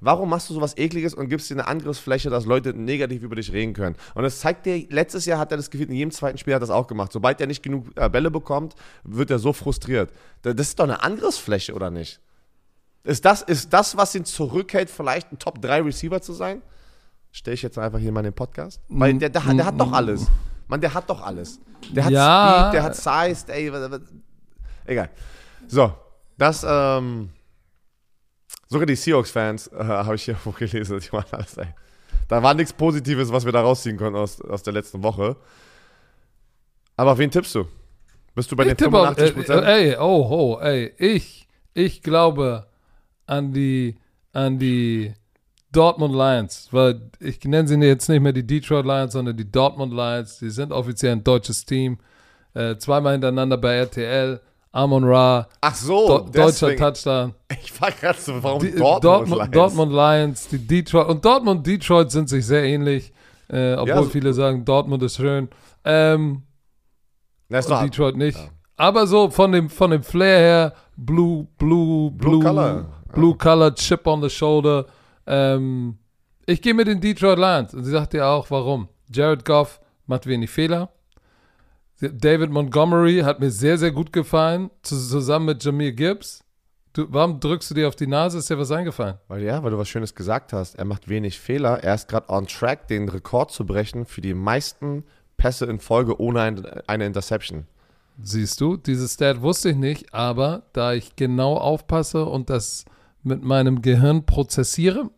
Warum machst du sowas ekliges und gibst dir eine Angriffsfläche, dass Leute negativ über dich reden können? Und das zeigt dir, letztes Jahr hat er das Gefühl, in jedem zweiten Spiel hat er das auch gemacht. Sobald er nicht genug äh, Bälle bekommt, wird er so frustriert. Da- Das ist doch eine Angriffsfläche, oder nicht? Ist das, ist das, was ihn zurückhält, vielleicht ein Top-3-Receiver zu sein? Stelle ich jetzt einfach hier mal in den Podcast? Weil der, der, hat- der hat doch alles. Mann, der hat doch alles. Der hat Ja. Speed, der hat Size, ey. Egal. So, das, ähm, sogar die Seahawks-Fans, äh, habe ich hier vorgelesen, die waren alles, ey. Da war nichts Positives, was wir da rausziehen konnten aus, aus der letzten Woche. Aber auf wen tippst du? Bist du bei Ich den tippe auf, 85 äh, ey, oh, oh, ey, ich, ich glaube an die, an die Dortmund Lions, weil ich nenne sie jetzt nicht mehr die Detroit Lions, sondern die Dortmund Lions. Die sind offiziell ein deutsches Team. Äh, zweimal hintereinander bei RTL. Amon Ra, Ach so, Do deutscher deswegen. Touchdown. Ich war gerade so, warum Die, Dortmund, Dortmund, Lions? Dortmund Lions, die Detroit und Dortmund und Detroit sind sich sehr ähnlich, äh, obwohl Ja, so- viele sagen, Dortmund ist schön. Ähm, ist Detroit nicht. Aber so von dem, von dem Flair her, Blue, Blue, Blue, Color. Blue Color, Chip on the Shoulder. Ähm, ich gehe mit den Detroit Lions und sie sagt dir auch, warum. Jared Goff macht wenig Fehler. David Montgomery hat mir sehr, sehr gut gefallen, zu- zusammen mit Jameer Gibbs. Du, warum drückst du dir auf die Nase? Ist dir was eingefallen? weil, ja, weil du was Schönes gesagt hast. Er macht wenig Fehler. Er ist gerade on track, den Rekord zu brechen für die meisten Pässe in Folge ohne ein, eine Interception. Siehst du, dieses Stat wusste ich nicht, aber da ich genau aufpasse und das mit meinem Gehirn prozessiere,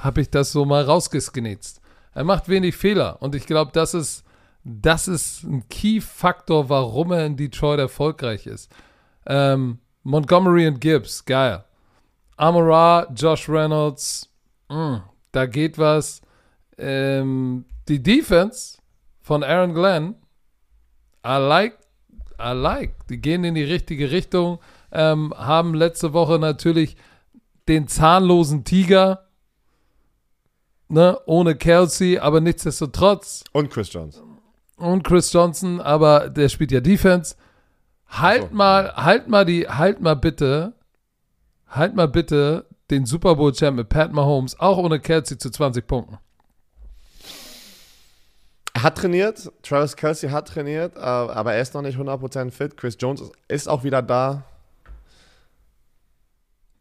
habe ich das so mal rausgesknetzt. Er macht wenig Fehler und ich glaube, das ist, das ist ein Key-Faktor, warum er in Detroit erfolgreich ist. Ähm, Montgomery und Gibbs, geil. Amara, Josh Reynolds, mh, da geht was. Ähm, die Defense von Aaron Glenn, I like, I like. Die gehen in die richtige Richtung, ähm, haben letzte Woche natürlich den zahnlosen Tiger, ne, ohne Kelsey, aber nichtsdestotrotz. Und Chris Jones. Und Chris Johnson, aber der spielt ja Defense. Halt so. mal, halt mal die, halt mal bitte, halt mal bitte den Super Bowl Champ mit Pat Mahomes, auch ohne Kelsey zu 20 Punkten. Er hat trainiert, Travis Kelsey hat trainiert, äh, aber er ist noch nicht 100% fit. Chris Jones ist- auch wieder da.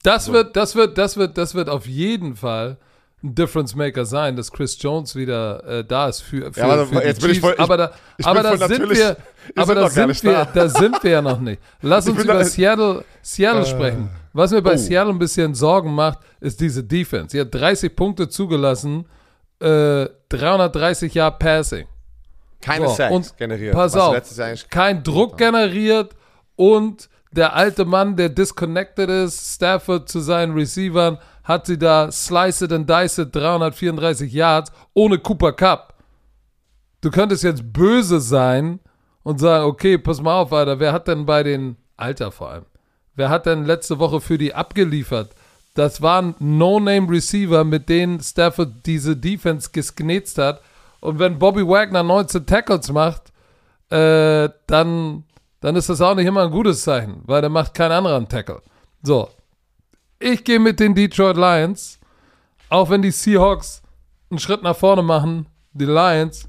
Das So. wird, das wird, das wird, das wird auf jeden Fall ein Difference Maker sein, dass Chris Jones wieder äh, da ist für, für, Ja, aber für die jetzt bin ich voll- ich- aber da, ich aber bin da voll sind wir, aber da sind wir, da. da sind wir ja noch nicht. Lass Ich uns über da- Seattle, Seattle Äh. sprechen. Was mir bei Oh. Seattle ein bisschen Sorgen macht, ist diese Defense. Sie hat 30 Punkte zugelassen, äh, 330 Jahre Passing. Keine So, Sacks generiert. Pass auf, kein Druck generiert und der alte Mann, der disconnected ist, Stafford zu seinen Receivern, hat sie da slice it and dice it 334 Yards ohne Cooper Cup. Du könntest jetzt böse sein und sagen, okay, pass mal auf, Alter, wer hat denn bei den, Alter vor allem, wer hat denn letzte Woche für die abgeliefert? Das waren No-Name-Receiver, mit denen Stafford diese Defense gesknetzt hat. Und wenn Bobby Wagner 19 Tackles macht, äh, dann, dann ist das auch nicht immer ein gutes Zeichen, weil der macht keinen anderen Tackle. So. Ich gehe mit den Detroit Lions, auch wenn die Seahawks einen Schritt nach vorne machen. Die Lions,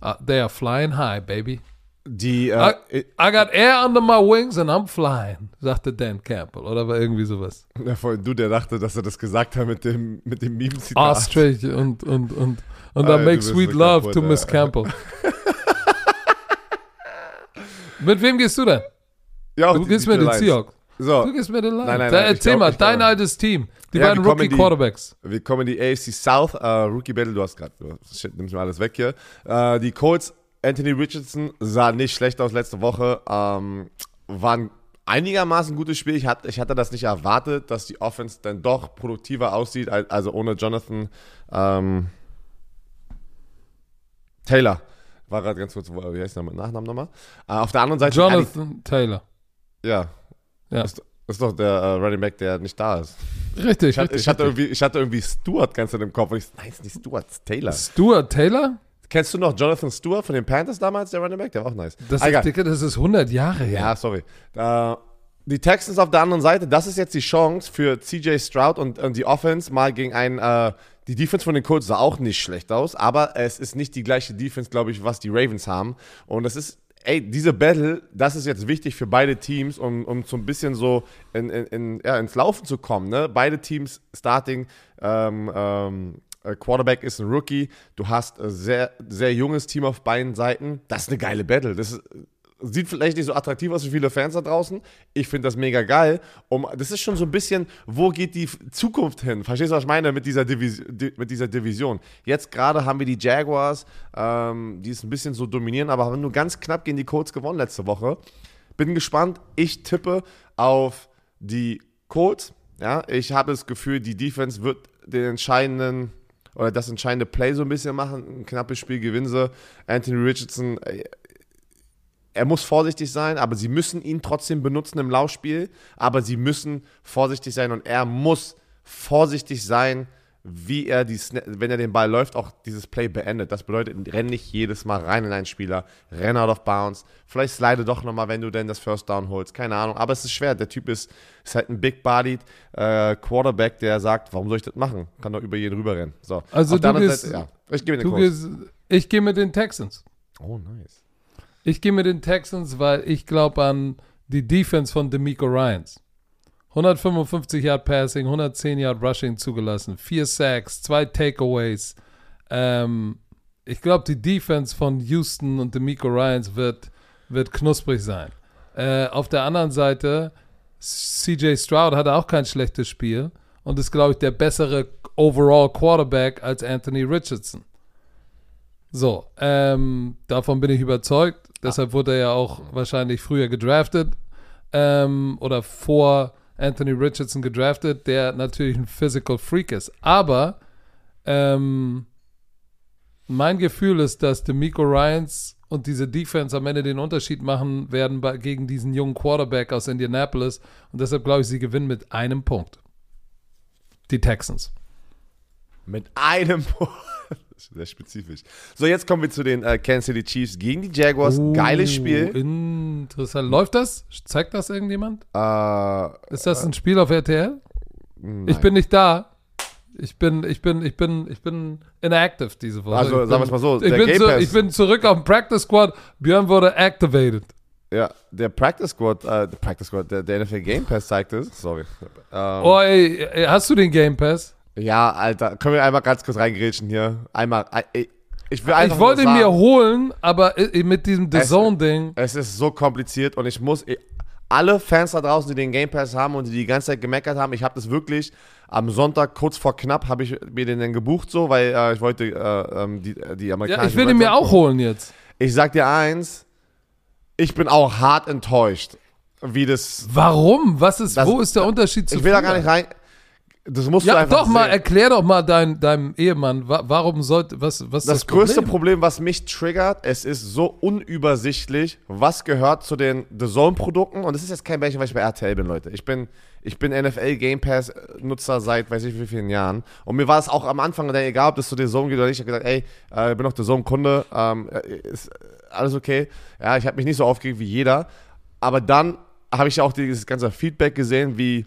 ah, they are flying high, baby. die, I, äh, I got air under my wings and I'm flying, sagte Dan Campbell. Oder war irgendwie sowas. ja, vorhin du, der dachte, dass er das gesagt hat mit dem, mit dem Meme-Zitat. Ostrich und, und, und, und I make sweet love kaputt, to Miss. Campbell. mit wem gehst du denn? Ja, Du gehst mit den. Seahawks. So, Du gehst mit den Lions. Nein, nein, nein, erzähl mal, dein altes Team. Die Ja, beiden die- Rookie-Quarterbacks. wir kommen in die AFC South, äh, Rookie Battle, du hast gerade, shit, nimmst mir alles weg hier. Äh, die Colts, Anthony Richardson sah nicht schlecht aus letzte Woche, ähm, war ein einigermaßen gutes Spiel. Ich hatte, ich hatte das nicht erwartet, dass die Offense dann doch produktiver aussieht, al- also ohne Jonathan ähm, Taylor. War gerade ganz kurz, wie heißt der mit Nachnamen nochmal? Äh, auf der anderen Seite, Jonathan Taylor. ja, Ja. Ist, ist doch der äh, Running Back, der nicht da ist. Richtig, Ich hatte, richtig. ich, hatte richtig. irgendwie, ich hatte irgendwie Stewart ganz in dem Kopf und ich nein, ist nicht Stewart, ist Taylor. Stuart Taylor? Kennst du noch Jonathan Stewart von den Panthers damals, der Running Back? Der war auch nice. Das, Ah, ist. Digga, das ist 100 Jahre her. Ja, sorry. Äh, die Texans auf der anderen Seite, das ist jetzt die Chance für CJ Stroud und, und die Offense mal gegen einen. Äh, die Defense von den Colts sah auch nicht schlecht aus, aber es ist nicht die gleiche Defense, glaube ich, was die Ravens haben. Und es ist, ey, diese Battle, das ist jetzt wichtig für beide Teams, um, um so ein bisschen so in, in, in, ja, ins Laufen zu kommen. Ne? Beide Teams starting. Ähm, ähm, äh, Quarterback ist ein Rookie. Du hast ein sehr, sehr junges Team auf beiden Seiten. Das ist eine geile Battle. Das ist, sieht vielleicht nicht so attraktiv aus für viele Fans da draußen. Ich finde das mega geil. Um, das ist schon so ein bisschen, wo geht die Zukunft hin? Verstehst du, was ich meine mit dieser, Divis di mit dieser Division? Jetzt gerade haben wir die Jaguars, ähm, die es ein bisschen so dominieren, aber haben nur ganz knapp gegen die Colts gewonnen letzte Woche. Bin gespannt. Ich tippe auf die Colts. Ja, ich habe das Gefühl, die Defense wird den entscheidenden oder das entscheidende Play so ein bisschen machen. Ein knappes Spiel gewinnen sie. Anthony Richardson, äh, er muss vorsichtig sein, aber sie müssen ihn trotzdem benutzen im Laufspiel. Aber sie müssen vorsichtig sein und er muss vorsichtig sein, wie er die, wenn er den Ball läuft, auch dieses Play beendet. Das bedeutet, renn nicht jedes Mal rein in einen Spieler, renn out of bounds. Vielleicht slide doch nochmal, wenn du denn das First Down holst. Keine Ahnung. Aber es ist schwer. Der Typ ist, ist halt ein big-bodied äh, Quarterback, der sagt, warum soll ich das machen? Kann doch über jeden rüberrennen. So. Also Auf du gehst- ja. Ich den Kurs. gehst, ich gehe mit den Texans. Oh, nice. Ich gehe mit den Texans, weil ich glaube an die Defense von D'Amico Ryans. 155 Yard Passing, 110 Yard Rushing zugelassen, vier Sacks, zwei Takeaways. Ähm, ich glaube, die Defense von Houston und D'Amico Ryans wird, wird knusprig sein. Äh, auf der anderen Seite CJ Stroud hatte auch kein schlechtes Spiel und ist, glaube ich, der bessere Overall Quarterback als Anthony Richardson. So, ähm, davon bin ich überzeugt. Deshalb wurde er ja auch wahrscheinlich früher gedraftet ähm, oder vor Anthony Richardson gedraftet, der natürlich ein Physical Freak ist. Aber ähm, mein Gefühl ist, dass D'Amico Ryans und diese Defense am Ende den Unterschied machen werden bei, gegen diesen jungen Quarterback aus Indianapolis. Und deshalb glaube ich, sie gewinnen mit einem Punkt. Die Texans. Mit einem Punkt. Sehr spezifisch. So, jetzt kommen wir zu den äh, Kansas City Chiefs gegen die Jaguars. Uh, Geiles Spiel. Interessant. Läuft das? Zeigt das irgendjemand? Äh, Ist das ein Spiel auf RTL? nein. Ich bin nicht da. Ich bin, ich bin, ich bin, ich bin inactive diese Woche. Also, sagen wir es mal so, Ich bin, zu, ich bin zurück auf dem Practice Squad. Björn wurde activated. Ja, der Practice Squad, äh, der Practice Squad, der, der NFL Game Pass zeigt es. Sorry. Ähm, Oh, ey, hast du den Game Pass? Ja, Alter, können wir einmal ganz kurz reingrätschen hier? Einmal, äh, ich will einfach Ich wollte ihn mir holen, aber äh, mit diesem The Es- Zone-Ding. Es ist so kompliziert und ich muss, ich, alle Fans da draußen, die den Game Pass haben und die die ganze Zeit gemeckert haben, ich habe das wirklich am Sonntag, kurz vor knapp, habe ich mir den dann gebucht so, weil äh, ich wollte äh, ähm, die, die Ja, amerikanische ich will ihn mir auch holen jetzt. Ich sag dir eins, ich bin auch hart enttäuscht, wie das. Warum? Was ist, Das- wo ist der Unterschied zu Ich will da früher? gar nicht rein. Das musst du Ja, einfach doch mal, sehen. erklär doch mal dein, deinem Ehemann, wa warum sollte, was, was Das das, größte Problem? Problem, was mich triggert, es ist so unübersichtlich, was gehört zu den The Zone-Produkten. Und das ist jetzt kein Beispiel, weil ich bei RTL bin, Leute. Ich bin, ich bin NFL Game Pass-Nutzer seit weiß ich wie vielen Jahren. Und mir war es auch am Anfang egal, ob das zu The Zone geht oder nicht. Ich habe gesagt, ey, äh, ich bin doch The Zone-Kunde, ähm, äh, ist alles okay. Ja, ich habe mich nicht so aufgeregt wie jeder. Aber dann habe ich ja auch dieses ganze Feedback gesehen, wie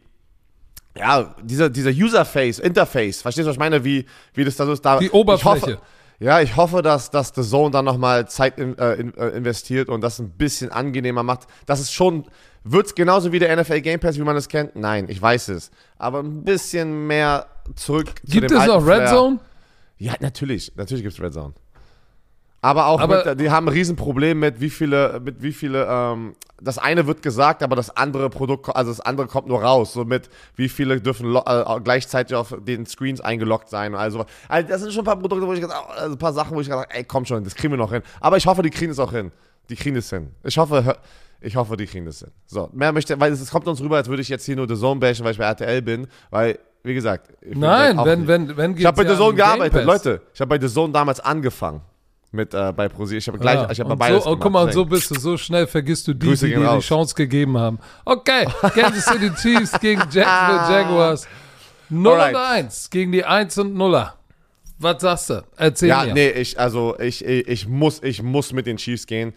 ja, dieser, dieser User-Face, Interface, verstehst du, was ich meine? Wie, wie das da so ist. Da, Die Ich Oberfläche. hoffe, ja, ich hoffe, dass, dass The Zone dann nochmal Zeit in, äh, in, äh, investiert und das ein bisschen angenehmer macht. Das ist schon, wird es genauso wie der NFL Game Pass, wie man es kennt? Nein, ich weiß es. Aber ein bisschen mehr zurück zu Gibt dem es auch Red Flair. Zone? Ja, natürlich. Natürlich gibt es Red Zone. Aber auch, Aber- mit, die haben ein Riesenproblem mit wie viele, mit wie viele, ähm, das eine wird gesagt, aber das andere Produkt, also das andere kommt nur raus. So mit wie viele dürfen äh, gleichzeitig auf den Screens eingeloggt sein. Also, also das sind schon ein paar Produkte, wo ich gesagt also ein paar Sachen, wo ich gesagt ey, komm schon, das kriegen wir noch hin. Aber ich hoffe, die kriegen es auch hin. Die kriegen es hin. Ich hoffe, ich hoffe, die kriegen das hin. So, mehr möchte, weil es, es kommt uns rüber, als würde ich jetzt hier nur The Zone bashen, weil ich bei RTL bin, weil, wie gesagt, Nein, wenn, nicht- wenn, wenn ich habe bei The Zone gearbeitet. Leute. Ich habe bei The Zone damals angefangen mit äh, bei ProSieben. Ich habe gleich, Ja, ich habe beides so, gemacht. guck mal, und so bist du, so schnell vergisst du die, Grüße die dir die. Chance gegeben haben. Okay, Kansas City Chiefs gegen Jacksonville Jaguars. 0 Alright. und 1 gegen die 1 und 0er. Was sagst du? Erzähl Ja, mir. nee, ich, also ich, ich, ich muss, ich muss mit den Chiefs gehen.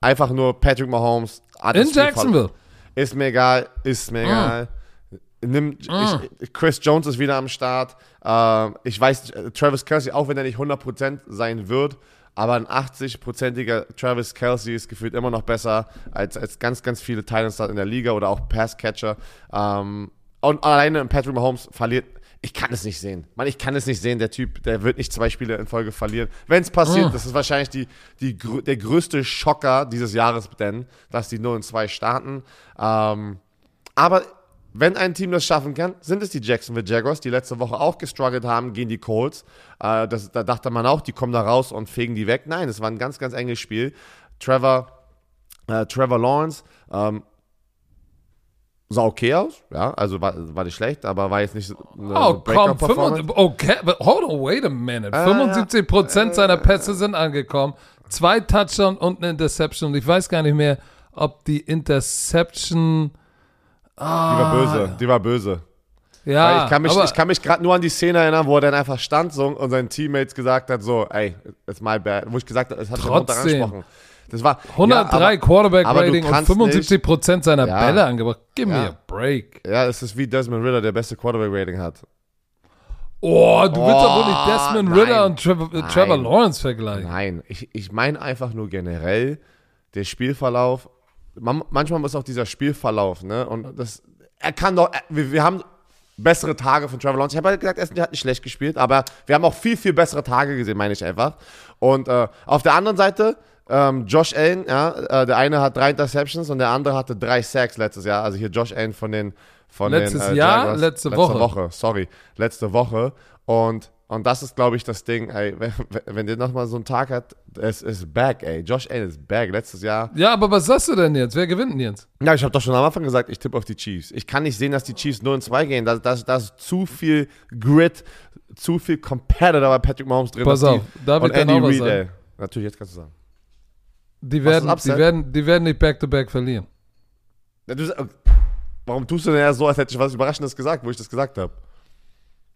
Einfach nur Patrick Mahomes. In Jacksonville. Ist mir egal, ist mir egal. Nimm, ich, Chris Jones ist wieder am Start. Ähm, ich weiß, äh, Travis Kelsey, auch wenn er nicht 100% sein wird, aber ein 80-prozentiger Travis Kelsey ist gefühlt immer noch besser als, als ganz, ganz viele Titans in der Liga oder auch Passcatcher. Ähm, und alleine Patrick Mahomes verliert. Ich kann es nicht sehen. Mann, ich kann es nicht sehen. Der Typ, der wird nicht zwei Spiele in Folge verlieren. Wenn es passiert, das ist wahrscheinlich die, die, der größte Schocker dieses Jahres, denn, dass die 0 und 2 starten. Ähm, aber wenn ein Team das schaffen kann, sind es die Jacksonville Jaguars, die letzte Woche auch gestruggelt haben gegen die Colts. Äh, das, da dachte man auch, die kommen da raus und fegen die weg. Nein, es war ein ganz, ganz enges Spiel. Trevor, äh, Trevor Lawrence ähm, sah okay aus, ja, also war, war nicht schlecht, aber war jetzt nicht so eine Oh, komm, Breakout-Performance. 75, okay, but hold on, wait a minute. 75% seiner Pässe sind angekommen. Zwei Touchdowns und eine Interception. Und ich weiß gar nicht mehr, ob die Interception. Die war böse, die war böse. Ja, Weil ich kann mich, ich kann mich gerade nur an die Szene erinnern, wo er dann einfach stand so und seinen Teammates gesagt hat, so, ey, it's my bad. Wo ich gesagt habe, es hat Trotzdem. angesprochen. Das war 103 ja, aber, Quarterback aber du Rating und kannst 75% seiner Ja. Bälle angebracht. Give me Ja. a break. Ja, es ist wie Desmond Ritter, der beste Quarterback Rating hat. Oh, du willst Oh, doch wohl nicht Desmond nein. Ritter und Trevor, äh, Trevor Nein. Lawrence vergleichen. Nein, ich, ich meine einfach nur generell der Spielverlauf. Man, manchmal muss auch dieser Spielverlauf, ne? Und das, er kann doch, wir, wir haben bessere Tage von Trevor Lawrence. Ich habe halt gesagt, er hat nicht schlecht gespielt, aber wir haben auch viel, viel bessere Tage gesehen, meine ich einfach. Und äh, auf der anderen Seite ähm, Josh Allen, ja, äh, der eine hat drei Interceptions und der andere hatte drei Sacks letztes Jahr. Also hier Josh Allen von den von Letztes den, äh, Jahr? Letzte letzte Woche. Woche. Sorry, letzte Woche. Und und das ist, glaube ich, das Ding, ey, wenn, wenn der nochmal so einen Tag hat, es ist back, ey. Josh Allen ist back. Letztes Jahr. Ja, aber was sagst du denn jetzt? Wer gewinnt denn jetzt? Ja, ich habe doch schon am Anfang gesagt, ich tippe auf die Chiefs. Ich kann nicht sehen, dass die Chiefs 0 in 2 gehen. Da da- da ist zu viel Grit, zu viel Competitor bei Patrick Mahomes drin. Pass die- auf, darf und ich dann Andy auch was Reid, ey. Natürlich, jetzt kannst du sagen. Die werden, die werden, die werden nicht back-to-back verlieren. Du, sag- warum tust du denn ja so, als hätte ich was Überraschendes gesagt, wo ich das gesagt habe?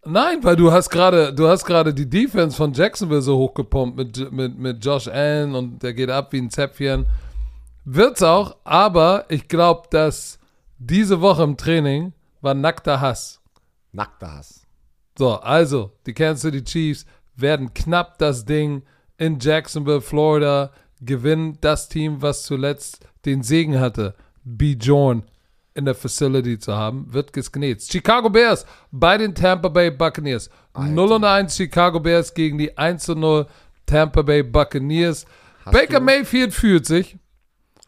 Nein, weil du hast gerade, du hast gerade die Defense von Jacksonville so hochgepumpt mit, mit, mit Josh Allen und der geht ab wie ein Zäpfchen. Wird's auch, aber ich glaube, dass diese Woche im Training war nackter Hass. Nackter Hass. So, also, die Kansas City Chiefs werden knapp das Ding in Jacksonville, Florida gewinnen. Das Team, was zuletzt den Segen hatte, Bjorn in der Facility zu haben, wird gesgnetzt. Chicago Bears bei den Tampa Bay Buccaneers. 0 und 1 Chicago Bears gegen die 1 zu 0 Tampa Bay Buccaneers. Hast Baker Mayfield fühlt sich.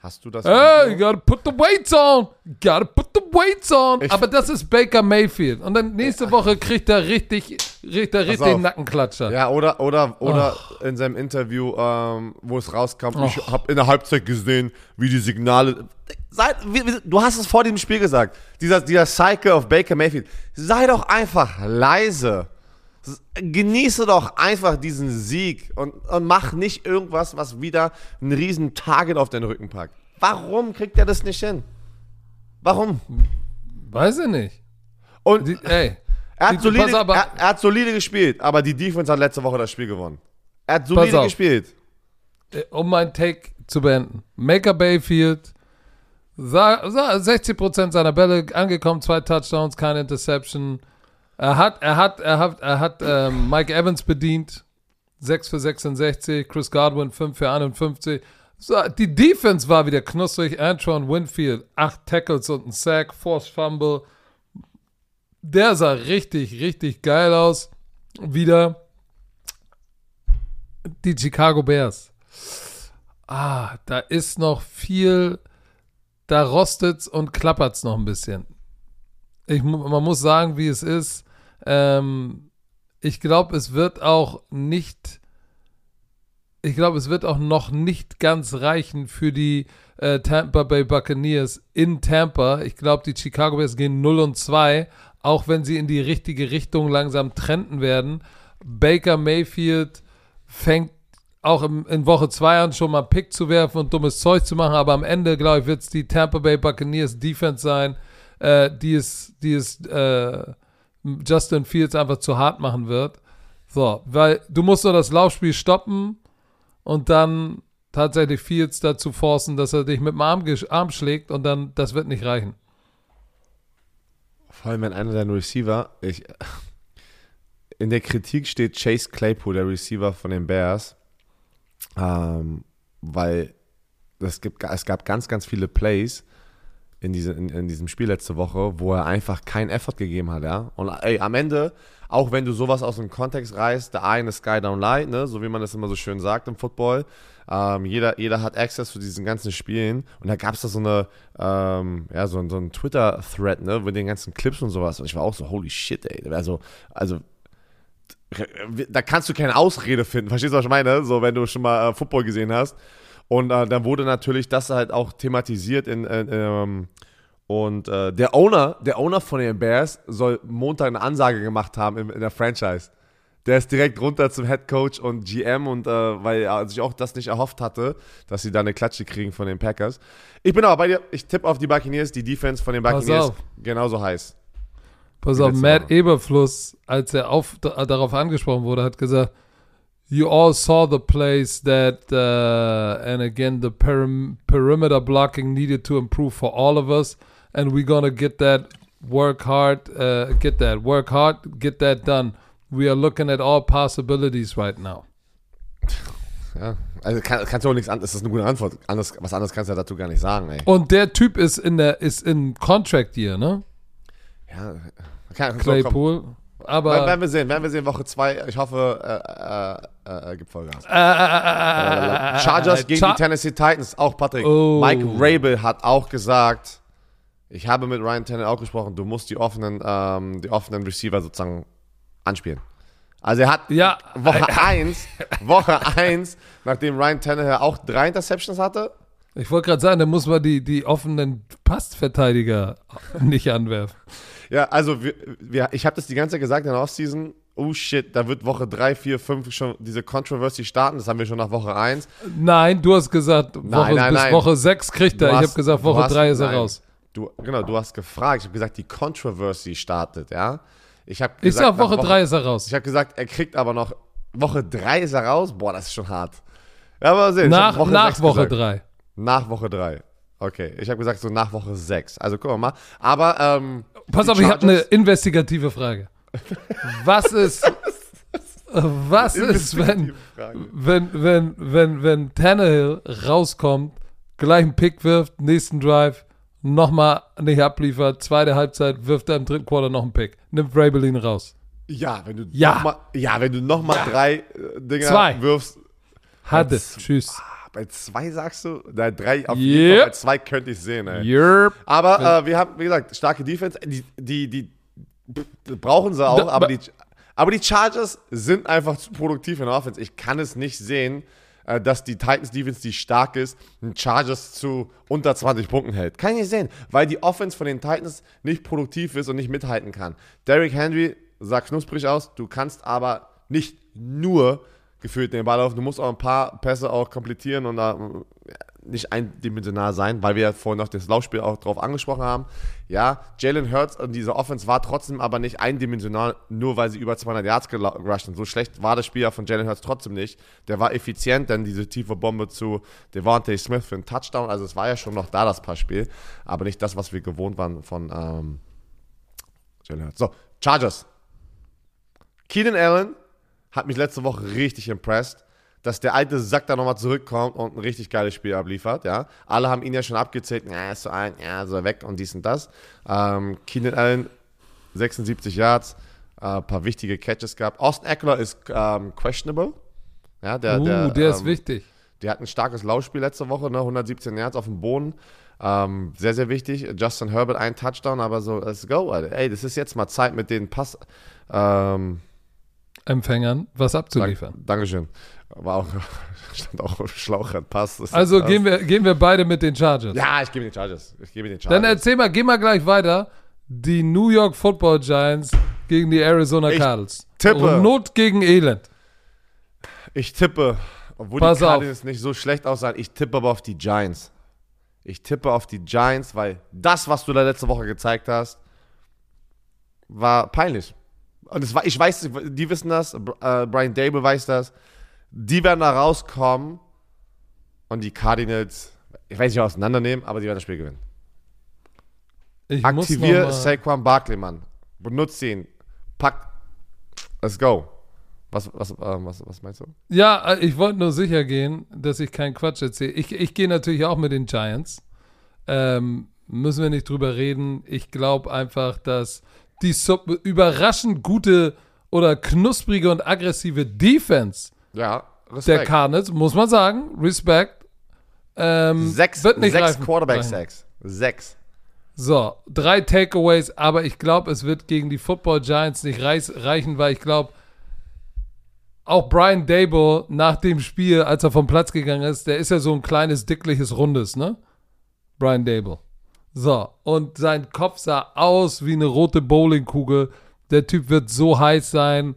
Hast du das? Hey, you Video? gotta put the weights on. You gotta put the weights on. Ich- Aber das ist Baker Mayfield. Und dann nächste Woche kriegt er richtig, kriegt er richtig auf. Nackenklatscher. Ja, oder, oder, oder in seinem Interview, ähm, wo es rauskam, ich habe in der Halbzeit gesehen, wie die Signale. Sei, wie, wie, du hast es vor dem Spiel gesagt. Dieser, dieser Cycle of Baker Mayfield. Sei doch einfach leise. Genieße doch einfach diesen Sieg und, und mach nicht irgendwas, was wieder einen riesen Target auf den Rücken packt. Warum kriegt er das nicht hin? Warum? Weiß ich nicht. Und Die, ey, er, die- hat solide, pass er, er hat solide gespielt, aber die Defense hat letzte Woche das Spiel gewonnen. Er hat solide auf. gespielt. äh, um meinen Take zu beenden. Maker Bayfield, sa- sa- 60% seiner Bälle angekommen, zwei Touchdowns, keine Interception. Er hat, er hat, er hat, er hat ähm, Mike Evans bedient. 6 für 66, Chris Godwin 5 für 51. So, die Defense war wieder knusprig. Antron Winfield, 8 Tackles und ein Sack, Force Fumble. Der sah richtig, richtig geil aus. Wieder die Chicago Bears. Ah, da ist noch viel, da rostet's und klappert's noch ein bisschen. Ich, man muss sagen, wie es ist. Ähm, ich glaube, es wird auch nicht, ich glaube, es wird auch noch nicht ganz reichen für die äh, Tampa Bay Buccaneers in Tampa. Ich glaube, die Chicago Bears gehen 0 und 2, auch wenn sie in die richtige Richtung langsam trenden werden. Baker Mayfield fängt auch im, in Woche 2 an, schon mal Pick zu werfen und dummes Zeug zu machen, aber am Ende, glaube ich, wird es die Tampa Bay Buccaneers Defense sein, äh, die es, die es äh, Justin Fields einfach zu hart machen wird. So, weil du musst nur das Laufspiel stoppen und dann tatsächlich Fields dazu forcen, dass er dich mit dem Arm, Arm schlägt und dann, das wird nicht reichen. Vor allem, wenn einer deiner Receiver, ich, in der Kritik steht Chase Claypool, der Receiver von den Bears, ähm, weil es, gibt, es gab ganz, ganz viele Plays in, diese, in, in diesem Spiel letzte Woche, wo er einfach keinen Effort gegeben hat, ja. Und ey, am Ende, auch wenn du sowas aus dem Kontext reißt, der eine Sky down light, ne, so wie man das immer so schön sagt im Football, ähm, jeder, jeder hat Access zu diesen ganzen Spielen und da gab es da so eine, ähm, ja, so, so ein Twitter-Thread, ne, mit den ganzen Clips und sowas und ich war auch so, holy shit, ey, also, also, da kannst du keine Ausrede finden, verstehst du, was ich meine? So, wenn du schon mal äh, Football gesehen hast. Und äh, dann wurde natürlich das halt auch thematisiert in, in ähm, und äh, der Owner, der Owner von den Bears soll Montag eine Ansage gemacht haben in, in der Franchise. Der ist direkt runter zum Head Coach und GM und äh, weil er sich auch das nicht erhofft hatte, dass sie da eine Klatsche kriegen von den Packers. Ich bin aber bei dir, ich tippe auf die Buccaneers, die Defense von den Buccaneers genauso heiß. Pass auf, Matt Woche. Eberfluss, als er auf, da, darauf angesprochen wurde, hat gesagt, You all saw the plays that, uh, and again, the perim perimeter blocking needed to improve for all of us, and we're gonna get that, work hard, uh, get that, work hard, get that done. We are looking at all possibilities right now. Ja, also kann, kannst du auch nichts anderes, das ist eine gute Antwort. Anders, was anderes kannst du ja dazu gar nicht sagen, ey. Und der Typ ist in der, ist in Contract Year, ne? Ja, kann, so. Claypool. Aber. Werden wir sehen, werden wir sehen, Woche 2. Ich hoffe, äh, äh, äh, gibt Vollgas. Äh, äh, Chargers gegen die Tennessee Titans, auch Patrick. Oh. Mike Rabel hat auch gesagt, ich habe mit Ryan Tannehill auch gesprochen, du musst die offenen, ähm, die offenen Receiver sozusagen anspielen. Also er hat Ja. Woche 1, Woche 1, nachdem Ryan Tannehill auch drei Interceptions hatte, Ich wollte gerade sagen, da muss man die, die offenen Passverteidiger nicht anwerfen. Ja, also wir, wir, ich habe das die ganze Zeit gesagt in der Offseason. Oh shit, da wird Woche 3, 4, 5 schon diese Controversy starten. Das haben wir schon nach Woche 1. Nein, du hast gesagt, Woche, Nein, nein, bis nein. Woche 6 kriegt Du er. Ich hast- habe gesagt, Woche hast- 3 ist er raus. Du, genau, du hast gefragt. Ich habe gesagt, die Controversy startet, ja. Ich habe Ich gesagt, sag, Woche nach 3 ist er raus. Ich habe gesagt, er kriegt aber noch Woche 3 ist er raus. Boah, das ist schon hart. Ja, aber sehen. Nach, Woche nach Woche gesagt. 3. Nach Woche 3. Okay, ich habe gesagt so nach Woche 6. Also gucken wir mal. Aber ähm, Pass auf, ich habe eine investigative Frage. Was ist, was ist, wenn, wenn, wenn, wenn, wenn Tannehill rauskommt, gleich einen Pick wirft, nächsten Drive, nochmal nicht abliefert, zweite Halbzeit, wirft er im dritten Quarter noch einen Pick, nimmt Vrabel ihn raus. Ja, wenn du Ja. noch mal, ja, wenn du noch mal drei äh, Dinger Zwei. wirfst. Hatte. Tschüss. Ah, Bei zwei sagst du? Nein, drei auf jeden Yep. Fall. Bei zwei könnte ich sehen, ey. Yep. Aber äh, wir haben, wie gesagt, starke Defense. Die, die, die brauchen sie auch, Da- aber die, aber die Chargers sind einfach zu produktiv in der Offense. Ich kann es nicht sehen, äh, dass die Titans Defense, die stark ist, den Chargers zu unter 20 Punkten hält. Kann ich nicht sehen, weil die Offense von den Titans nicht produktiv ist und nicht mithalten kann. Derrick Henry sah knusprig aus, du kannst aber nicht nur gefühlt den Ball auf, du musst auch ein paar Pässe auch komplettieren und da nicht eindimensional sein, weil wir ja vorhin noch das Laufspiel auch drauf angesprochen haben. Ja, Jalen Hurts und diese Offense war trotzdem aber nicht eindimensional, nur weil sie über 200 Yards gerusht sind. So schlecht war das Spiel ja von Jalen Hurts trotzdem nicht. Der war effizient, denn diese tiefe Bombe zu Devontae Smith für einen Touchdown, also es war ja schon noch da, das Passspiel, aber nicht das, was wir gewohnt waren von ähm, Jalen Hurts. So, Chargers. Keenan Allen hat mich letzte Woche richtig impressed, dass der alte Sack da nochmal zurückkommt und ein richtig geiles Spiel abliefert, ja. Alle haben ihn ja schon abgezählt, ja, ist so ein, ja, so weg und dies und das. Ähm, Keenan Allen, 76 Yards, ein paar wichtige Catches gehabt. Austin Eckler ist ähm, questionable. Ja, der, Uh, der, der ist ähm, wichtig. der hat ein starkes Laufspiel letzte Woche, ne? 117 Yards auf dem Boden. Ähm, sehr, sehr wichtig. Justin Herbert ein Touchdown, aber so, let's go, Alter. Ey, das ist jetzt mal Zeit mit den Pass. Ähm, Empfängern was abzuliefern. Dank, Dankeschön. War auch, stand auch auf Schlauchrad, Pass. ist Also Pass. gehen wir, gehen wir beide mit den Chargers. Ja, ich gebe den Chargers. Ich gebe den Dann Chargers. erzähl mal, geh mal gleich weiter. Die New York Football Giants gegen die Arizona Ich Cardinals. tippe. Not gegen Elend. Ich tippe, obwohl Pass die auf. Cardinals nicht so schlecht aussahen, ich tippe aber auf die Giants. Ich tippe auf die Giants, weil das, was du da letzte Woche gezeigt hast, war peinlich. Und war, ich weiß, die wissen das, äh, Brian Dable weiß das. Die werden da rauskommen und die Cardinals, ich weiß nicht, auseinandernehmen, aber die werden das Spiel gewinnen. Ich Aktivier Saquon Barkley, Mann. Benutzt ihn. Pack. Let's go. Was, was, ähm, was, was meinst du? Ja, äh, ich wollte nur sicher gehen, dass ich keinen Quatsch erzähle. Ich, ich gehe natürlich auch mit den Giants. Ähm, müssen wir nicht drüber reden. Ich glaube einfach, dass die sub überraschend gute oder knusprige und aggressive Defense Ja, der Respekt. Cardinals, muss man sagen, Respekt, ähm, Sechs, wird nicht sechs. Quarterback-Sacks. Sechs. So, drei Takeaways, aber ich glaube, es wird gegen die Football Giants nicht reichen, weil ich glaube, auch Brian Dable nach dem Spiel, als er vom Platz gegangen ist, der ist ja so ein kleines, dickliches, rundes, ne? Brian Dable. So, und sein Kopf sah aus wie eine rote Bowlingkugel. Der Typ wird so heiß sein,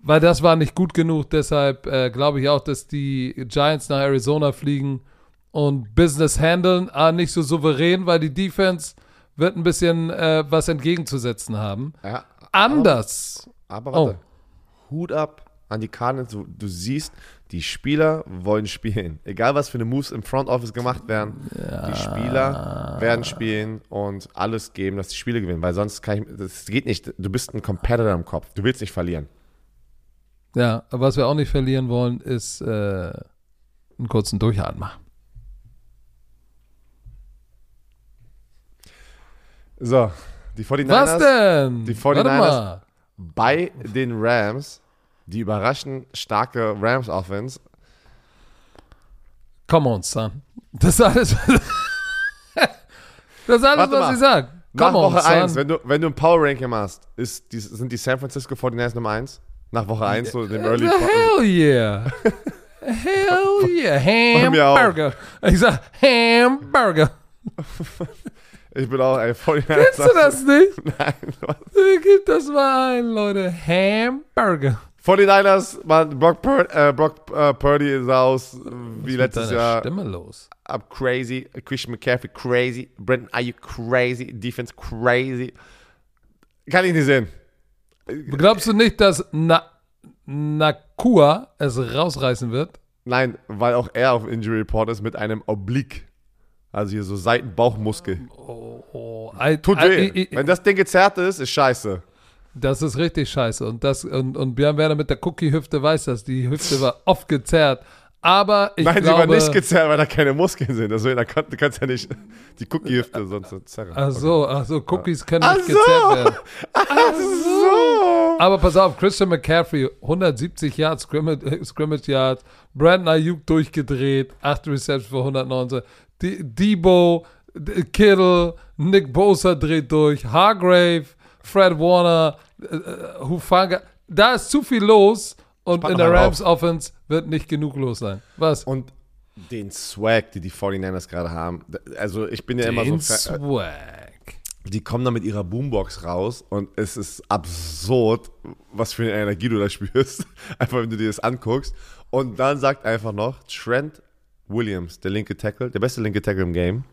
weil das war nicht gut genug. Deshalb äh, glaube ich auch, dass die Giants nach Arizona fliegen und Business handeln. Ah, nicht so souverän, weil die Defense wird ein bisschen äh, was entgegenzusetzen haben. Ja, Anders. aber Oh. warte. Hut ab an die Cardinals. Du, du siehst, die Spieler wollen spielen. Egal, was für eine Moves im Front Office gemacht werden, die Spieler werden spielen und alles geben, dass die Spiele gewinnen. Weil sonst kann ich, das geht nicht. Du bist ein Competitor im Kopf. Du willst nicht verlieren. Ja, aber was wir auch nicht verlieren wollen, ist äh, einen kurzen Durchatmer. So, die 49ers Was denn? die Warte 49ers mal. bei den Rams. die überraschend starke Rams Offense. Come on, son. Das ist alles. das ist alles, Warte was mal. ich sag. Nach on, Woche 1, son. wenn du, wenn du ein Power Ranking machst, ist die, sind die San Francisco 49ers Nummer 1? Nach Woche 1, so dem Early Hell yeah. Hell yeah. Hamburger. Ich sag Hamburger. Ich bin auch ein 49ers. Kennst du das nicht? Nein. was? Gib das mal ein, Leute. Hamburger. 49ers, Mann, Brock, Pur äh, Brock äh, Purdy sah aus äh, wie letztes Jahr. Stimme los. Up crazy. Christian McCaffrey crazy. Brendan Ayuk crazy. Defense crazy. Kann ich nicht sehen. Glaubst du nicht, dass Na Nakua es rausreißen wird? Nein, weil auch er auf Injury Report ist mit einem Oblique. Also hier so Seitenbauchmuskel. Oh, oh. I, Tut weh. I- I- Wenn das Ding gezerrt ist, ist scheiße. Das ist richtig scheiße. Und, das, und, und Björn Werner mit der Cookie-Hüfte weiß das. Die Hüfte war oft gezerrt. Aber ich Nein, glaube. sie war nicht gezerrt, weil da keine Muskeln sind. Deswegen, da kann, du kannst ja nicht die Cookie-Hüfte sonst so zerren. Ach so, ach so, Cookies können Ach nicht so. gezerrt werden. Ach so. Aber pass auf, Christian McCaffrey, 170 Yards, Scrimmage, äh, Scrimmage Yards, Brandon Ayuk durchgedreht, 8 Receptions für 119, D Debo, D Kittle, Nick Bosa dreht durch, Hargrave, Fred Warner, äh, äh, Hufanga. Da ist zu viel los und in der Rams Offense wird nicht genug los sein. Was? Und den Swag, die die 49ers gerade haben. Also ich bin ja immer Den so... Fan- Swag. Die kommen da mit ihrer Boombox raus und es ist absurd, was für eine Energie du da spürst. Einfach, wenn du dir das anguckst. Und dann sagt einfach noch Trent Williams, der linke Tackle, der beste linke Tackle im Game,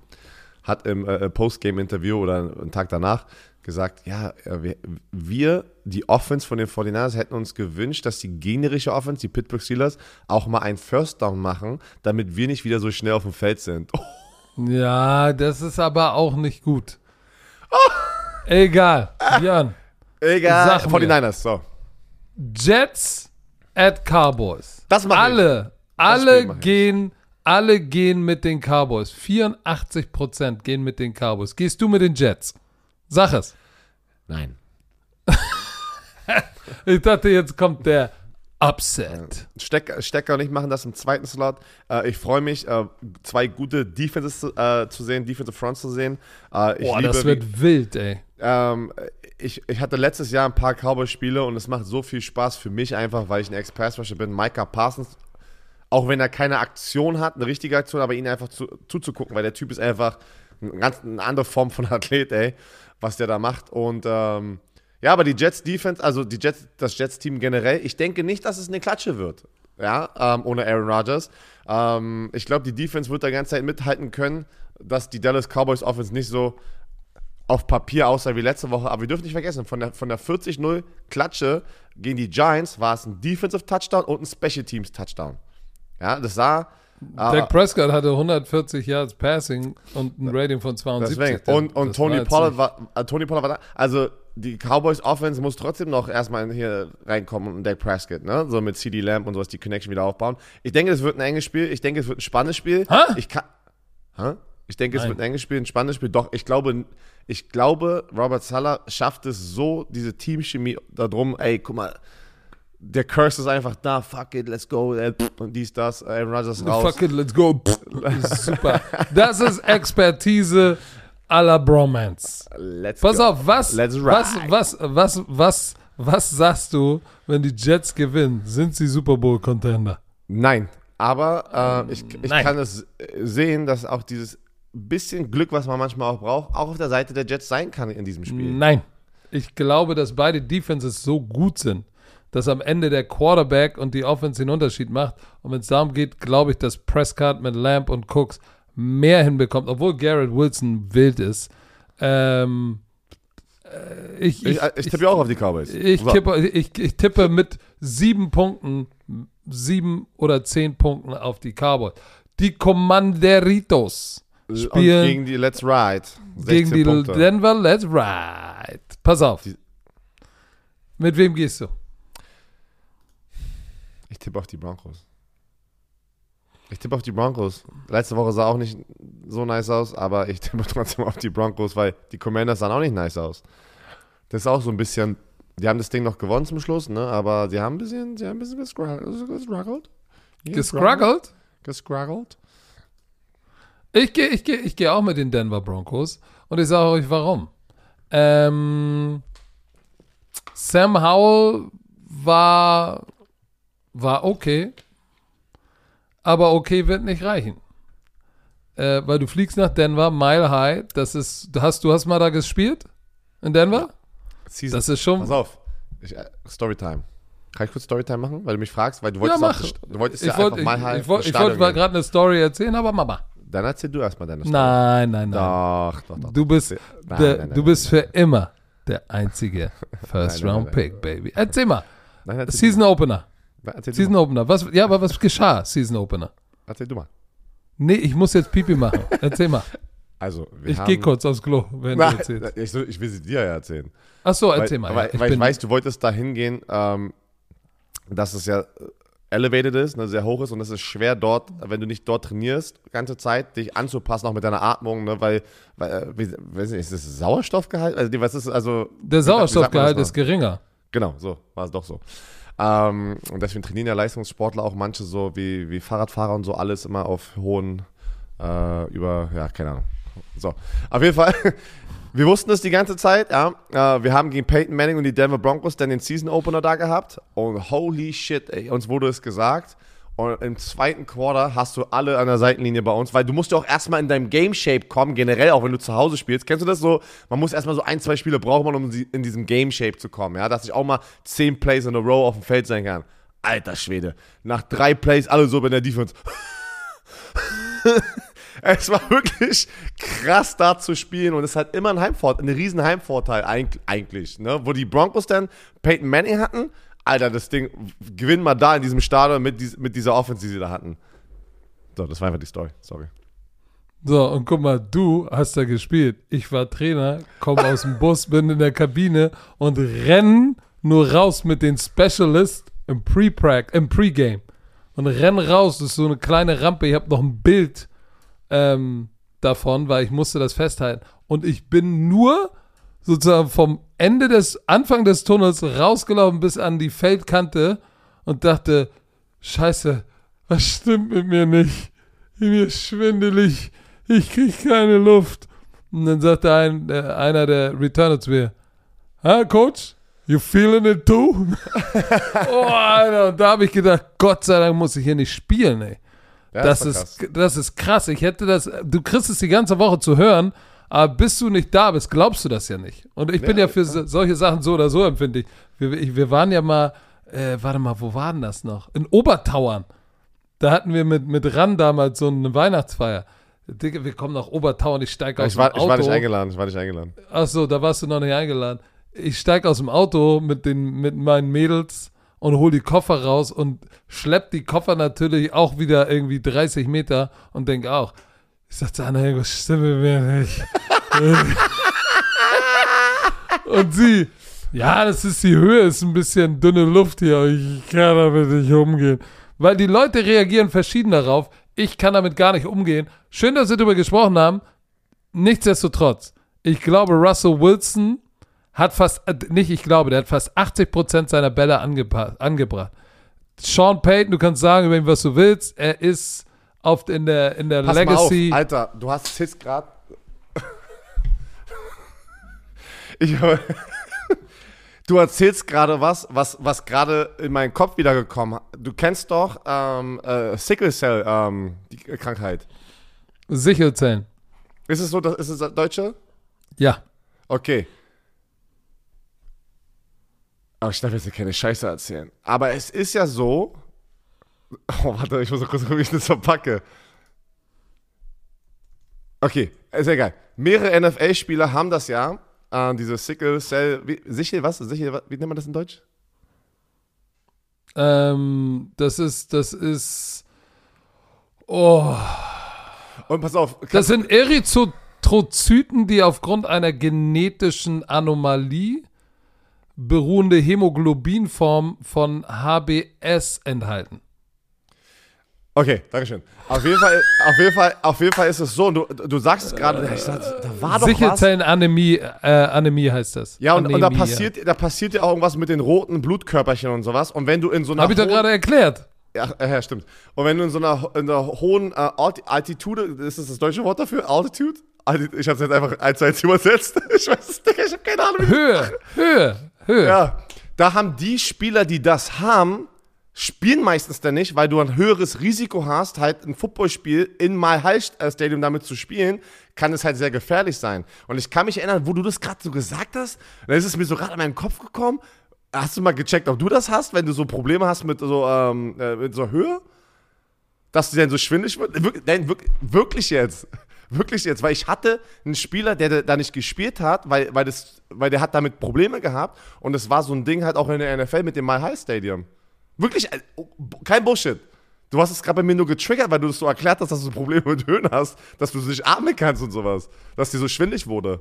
hat im äh, Postgame-Interview oder einen Tag danach gesagt, ja, äh, wir, wir, die Offense von den 49ers, hätten uns gewünscht, dass die gegnerische Offense, die Pittsburgh Steelers, auch mal einen First Down machen, damit wir nicht wieder so schnell auf dem Feld sind. Ja, das ist aber auch nicht gut. Egal, Björn. Egal, Sag mir. 49ers, so. Jets at Cowboys. Das mach ich. alle, alle mach ich. gehen, alle gehen mit den Cowboys. 84% gehen mit den Cowboys. Gehst du mit den Jets? Sag es. Nein. Ich dachte, jetzt kommt der Upset. Stecker, Stecker und ich machen das im zweiten Slot. Äh, ich freue mich, äh, zwei gute Defenses zu, äh, zu sehen, Defensive Fronts zu sehen. Äh, Boah, liebe, das wie- wird wild, ey. ähm, ich, ich hatte letztes Jahr ein paar Cowboy-Spiele und es macht so viel Spaß für mich einfach, weil ich ein Express-Rusher bin. Micah Parsons, auch wenn er keine Aktion hat, eine richtige Aktion, aber ihn einfach zu, zuzugucken, weil der Typ ist einfach eine ganz eine andere Form von Athlet, ey, was der da macht. Und ähm, ja, aber die Jets Defense, also die Jets, das Jets-Team generell, ich denke nicht, dass es eine Klatsche wird. Ja, ähm, ohne Aaron Rodgers. Ähm, ich glaube, die Defense wird da ganze Zeit mithalten können, dass die Dallas Cowboys Offense nicht so auf Papier aussah wie letzte Woche. Aber wir dürfen nicht vergessen, von der, von der 40-0 Klatsche gegen die Giants war es ein Defensive Touchdown und ein Special Teams Touchdown. Ja, das sah. Dak äh, Prescott hatte 140 Yards Passing und ein Rating von 72. deswegen. Und, und Tony, Pollard war, äh, Tony Pollard war da. Also die Cowboys Offense muss trotzdem noch erstmal hier reinkommen und Dak Prescott, ne? So mit CD Lamb und sowas die Connection wieder aufbauen. Ich denke, es wird ein enges Spiel. Ich denke, es wird ein spannendes Spiel. Hä? Ich kann. Hä? Ich denke, es Nein. wird ein enges Spiel, ein spannendes Spiel. Doch, ich glaube, ich glaube, Robert Sala schafft es so, diese Teamchemie da drum, ey, guck mal, der Curse ist einfach da, fuck it, let's go, und dies, das, Aaron Rodgers raus. Fuck it, let's go. Super. Das ist Expertise à la Bromance. Let's Pass go. auf, was, Let's was, was, was, was, was sagst du, wenn die Jets gewinnen? Sind sie Super Bowl Contender? Nein, aber äh, ich, ich Nein. kann es äh, sehen, dass auch dieses bisschen Glück, was man manchmal auch braucht, auch auf der Seite der Jets sein kann in diesem Spiel. Nein. Ich glaube, dass beide Defenses so gut sind, dass am Ende der Quarterback und die Offense den Unterschied macht. Und wenn es darum geht, glaube ich, dass Prescott mit Lamb und Cooks mehr hinbekommt, obwohl Garrett Wilson wild ist. Ähm, äh, ich, Ich, ich, tippe ja auch auf die Cowboys. Ich, So. tippe, ich, ich tippe mit sieben Punkten, sieben oder zehn Punkten auf die Cowboys. Die Commanderitos Und spielen gegen die Let's Ride. 16 gegen die Punkte. Denver Let's Ride. Pass auf. Die- Mit wem gehst du? Ich tippe auf die Broncos. Ich tippe auf die Broncos. Letzte Woche sah auch nicht so nice aus, aber ich tippe trotzdem auf die Broncos, weil die Commanders sahen auch nicht nice aus. Das ist auch so ein bisschen Die haben das Ding noch gewonnen zum Schluss, ne? Aber sie haben ein bisschen, sie haben ein bisschen gescruggled. Gescruggelt? Gescruggled. Ich gehe ich geh, ich geh auch mit den Denver Broncos und ich sage euch warum. Ähm, Sam Howell war, war okay, aber okay wird nicht reichen. Äh, weil du fliegst nach Denver, Mile High, das ist, hast, du hast mal da gespielt? In Denver? Season. Das ist schon, Pass auf. Ich, äh, Storytime. Kann ich kurz Storytime machen, weil du mich fragst? Weil du wolltest, Ja, auch mach. du wolltest ich ja wollte einfach ich, mal halt ich, wollt- ich wollte gerade eine Story erzählen, aber Mama. Dann erzähl du erstmal deine Story. Nein, nein, nein. Doch, doch, doch. Du bist, Nein, der, nein, nein, du bist für immer der einzige First Round Pick, Baby. Erzähl mal. Season Opener. Erzähl, Season. Opener. Was, ja, aber was geschah? Season Opener. erzähl du mal. Nee, ich muss jetzt Pipi machen. Erzähl mal. Also, Ich gehe kurz aufs Klo, wenn du erzählst. ich, ich will sie dir ja erzählen. Ach so, erzähl weil, mal. Weil, ja. weil ich weiß, du wolltest da hingehen, ähm, dass es ja äh, elevated ist, ne, sehr hoch ist und es ist schwer dort, wenn du nicht dort trainierst, die ganze Zeit, dich anzupassen, auch mit deiner Atmung, ne, weil, weil äh, wie, weiß nicht, ist das Sauerstoffgehalt? Also, was ist, also, der Sauerstoffgehalt ist geringer. Genau, so, war es doch so. Ähm, und deswegen trainieren ja Leistungssportler auch manche so wie, wie Fahrradfahrer und so alles immer auf hohen, äh, über, ja, keine Ahnung. So, auf jeden Fall, wir wussten es die ganze Zeit, ja. Äh, wir haben gegen Peyton Manning und die Denver Broncos dann den Season Opener da gehabt und holy shit, ey, uns wurde es gesagt. Und im zweiten Quarter hast du alle an der Seitenlinie bei uns, weil du musst ja auch erstmal in deinem Game Shape kommen, generell auch wenn du zu Hause spielst. Kennst du das so? Man muss erstmal so ein, zwei Spiele brauchen, um in diesem Game Shape zu kommen, ja, dass ich auch mal zehn Plays in a row auf dem Feld sein kann. Alter Schwede. Nach drei Plays alle so bei der Defense. es war wirklich krass da zu spielen und es hat immer ein Heimvorteil, ein riesen Heimvorteil eig- eigentlich, ne? Wo die Broncos dann Peyton Manning hatten, Alter, das Ding, gewinnen mal da in diesem Stadion mit, dies, mit dieser Offense, die sie da hatten. So, das war einfach die Story, sorry. So, und guck mal, du hast da gespielt. Ich war Trainer, komme aus dem Bus, bin in der Kabine und renn nur raus mit den Specialists im Pre-Prac, im Pre-Game. Und renn raus, das ist so eine kleine Rampe. Ich habe noch ein Bild ähm, davon, weil ich musste das festhalten. Und ich bin nur sozusagen vom Ende des, Anfang des Tunnels rausgelaufen bis an die Feldkante und dachte, scheiße, was stimmt mit mir nicht? Mir ist schwindelig, ich krieg keine Luft. Und dann sagte ein, äh, einer der Returner zu mir, ah, Coach, you feeling it too? oh, Alter, und da habe ich gedacht, Gott sei Dank muss ich hier nicht spielen, ey. Ja, Das ist, krass. das ist krass. Ich hätte das, du kriegst es die ganze Woche zu hören, aber bis du nicht da bist, glaubst du das ja nicht. Und ich bin Ja, ja für so, solche Sachen so oder so empfindlich. Wir, ich, wir waren ja mal, äh, warte mal, wo war denn das noch? In Obertauern. Da hatten wir mit, mit Ran damals so eine Weihnachtsfeier. Digga, wir kommen nach Obertauern, ich steige aus Ich war, dem ich Auto. war nicht eingeladen, ich war nicht eingeladen. Ach so, da warst du noch nicht eingeladen. Ich steig aus dem Auto mit, den, mit meinen Mädels und hol die Koffer raus und schlepp die Koffer natürlich auch wieder irgendwie 30 Meter und denk auch, ich sag zu Anna, stimmt mit mir nicht. und sie, ja, das ist die Höhe, ist ein bisschen dünne Luft hier, ich kann damit nicht umgehen. Weil die Leute reagieren verschieden darauf. Ich kann damit gar nicht umgehen. Schön, dass wir darüber gesprochen haben. Nichtsdestotrotz, ich glaube, Russell Wilson hat fast, äh, nicht ich glaube, der hat fast 80% seiner Bälle angebracht. Sean Payton, du kannst sagen über ihn, was du willst, er ist oft in der, in der Pass Legacy. mal auf, Alter, du hast jetzt gerade. ich. Du erzählst gerade was, was, was gerade in meinen Kopf wiedergekommen hat. Du kennst doch ähm, äh, Sickle Cell, ähm, die Krankheit. Sichelzellen. Ist es so, dass, ist es das Deutsche? Ja. Okay. Aber ich darf jetzt keine Scheiße erzählen. Aber es ist ja so. Oh, warte, ich muss noch kurz gucken, wie ich das verpacke. Okay, ist egal. Mehrere NFL-Spieler haben das ja. Äh, diese Sickle Cell. Wie, Sichel, was? Sichel? Wie nennt man das in Deutsch? Ähm, das ist, das ist, oh, Und pass auf. das sind Erythrozyten, die aufgrund einer genetischen Anomalie beruhende Hämoglobinform von HBS enthalten. Okay, Dankeschön. Auf jeden Fall, auf jeden Fall, auf jeden Fall ist es so, du, du sagst es gerade, ich sag, da war doch was. Sichelzellenanämie äh, Anämie heißt das. Ja, und, und da Anämie, passiert, da passiert ja auch irgendwas mit den roten Blutkörperchen und sowas. Und wenn du in so einer Habe ich doch gerade erklärt. Ja, äh, ja, stimmt. Und wenn du in so einer, in einer hohen äh, Alti- Altitude, ist das das deutsche Wort dafür? Altitude? Alti- Ich habe es jetzt einfach eins zu eins übersetzt. Ich weiß es nicht, ich habe keine Ahnung. Höhe, Höhe, Höhe. Ja, da haben die Spieler, die das haben, spielen meistens dann nicht, weil du ein höheres Risiko hast, halt ein Footballspiel in My High Stadium damit zu spielen, kann es halt sehr gefährlich sein. Und ich kann mich erinnern, wo du das gerade so gesagt hast, dann ist es mir so gerade in meinen Kopf gekommen. Hast du mal gecheckt, ob du das hast, wenn du so Probleme hast mit so, ähm, äh, mit so Höhe? Dass du dann so schwindelig wird? Wirklich, nein, wirklich, wirklich jetzt. Wirklich jetzt, weil ich hatte einen Spieler, der da nicht gespielt hat, weil, weil, das, weil der hat damit Probleme gehabt und es war so ein Ding halt auch in der NFL mit dem Mile High Stadium. Wirklich, äh, oh, kein Bullshit. Du hast es gerade bei mir nur getriggert, weil du das so erklärt hast, dass du Probleme mit Höhen hast, dass du nicht atmen kannst und sowas. Dass dir so schwindelig wurde.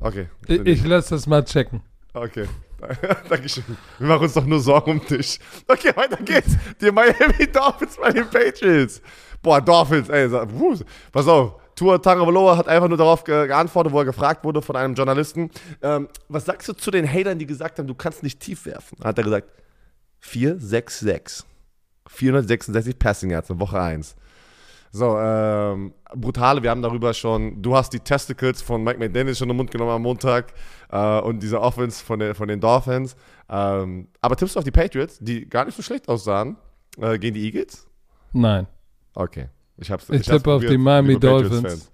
Okay. Ich, ich lasse das mal checken. Okay. Dankeschön. Wir machen uns doch nur Sorgen um dich. Okay, weiter geht's. Die Miami Dolphins bei den Patriots. Boah, Dolphins, ey. Pass auf. Tua Tagovailoa hat einfach nur darauf ge geantwortet, wo er gefragt wurde von einem Journalisten. Ähm, was sagst du zu den Hatern, die gesagt haben, du kannst nicht tief werfen? Hat er gesagt, 466. 466 Passing Yards in Woche 1. So, ähm, brutale, wir haben darüber schon, du hast die Testicles von Mike McDaniel schon im Mund genommen am Montag äh, und diese Offense von, der, von den Dolphins. Ähm, aber tippst du auf die Patriots, die gar nicht so schlecht aussahen, äh, gegen die Eagles? Nein. Okay. Ich, hab's, Ich hab's tippe auf die Miami Dolphins.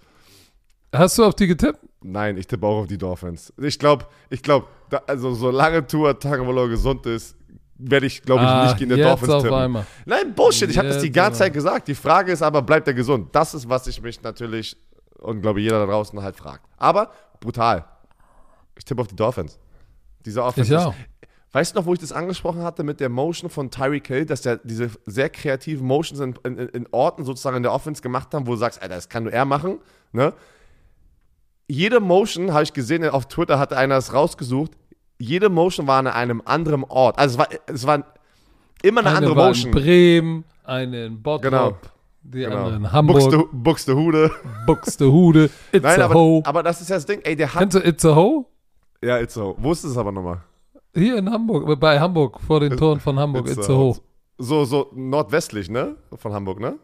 Hast du auf die getippt? Nein, ich tippe auch auf die Dolphins. Ich glaube, ich glaube, also solange Tua Tagovailoa gesund ist, werde ich, glaube ich, Ah, nicht gegen die Dolphins auf tippen. einmal. Nein, Bullshit. Ich habe das die ganze. Zeit gesagt. Die Frage ist aber, bleibt er gesund? Das ist, was ich mich natürlich und glaube jeder da draußen halt fragt. Aber brutal. Ich tippe auf die Dolphins. Dieser Offense. Ich auch. Weißt du noch, wo ich das angesprochen hatte mit der Motion von Tyreek Hill, dass der diese sehr kreativen Motions in, in, in Orten sozusagen in der Offense gemacht haben, wo du sagst, Alter, das kann nur er machen. Ne? Jede Motion, habe ich gesehen, auf Twitter hatte einer es rausgesucht, jede Motion war an einem anderen Ort. Also es war, es war immer eine, andere war in Motion. Bremen, eine in Bottrop, Genau. die Genau. andere in Hamburg, Buxte- Buxtehude. Buxtehude, It's Nein, a aber, Ho. aber das ist ja das Ding. Ey, der hat. Kennst du It's a Ho? Ja, it's so. Wo ist es aber nochmal? Hier in Hamburg, bei Hamburg, vor den Toren von Hamburg, a Ho. So, so nordwestlich, ne? Von Hamburg, ne?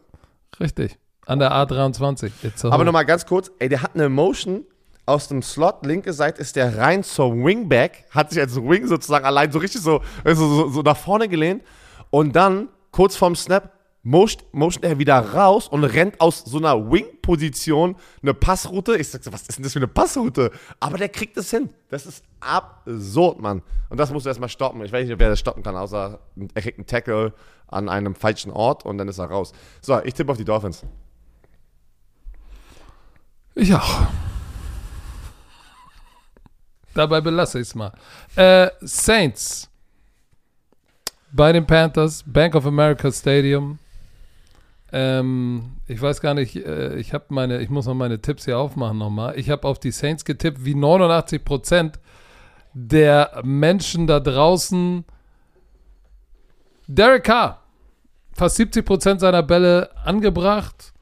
Richtig. An der A23, It's a Ho. Aber nochmal ganz kurz. Ey, der hat eine Motion aus dem Slot. Linke Seite ist der rein zur Wingback. Hat sich als Wing sozusagen allein so richtig so, also so, so nach vorne gelehnt. Und dann, kurz vorm Snap, motion, motion er wieder raus und rennt aus so einer Wing-Position eine Passroute. Ich sag so, was ist denn das für eine Passroute? Aber der kriegt es hin. Das ist absurd, Mann. Und das musst du erstmal stoppen. Ich weiß nicht, wer das stoppen kann, außer er kriegt einen Tackle an einem falschen Ort und dann ist er raus. So, ich tippe auf die Dolphins. Auch. Dabei belasse ich es mal. Äh, Saints. Bei den Panthers, Bank of America Stadium. Ähm, ich weiß gar nicht, äh, ich habe meine, ich muss noch meine Tipps hier aufmachen nochmal. Ich habe auf die Saints getippt, wie 89 Prozent der Menschen da draußen. Derek Carr, fast 70 Prozent seiner Bälle angebracht.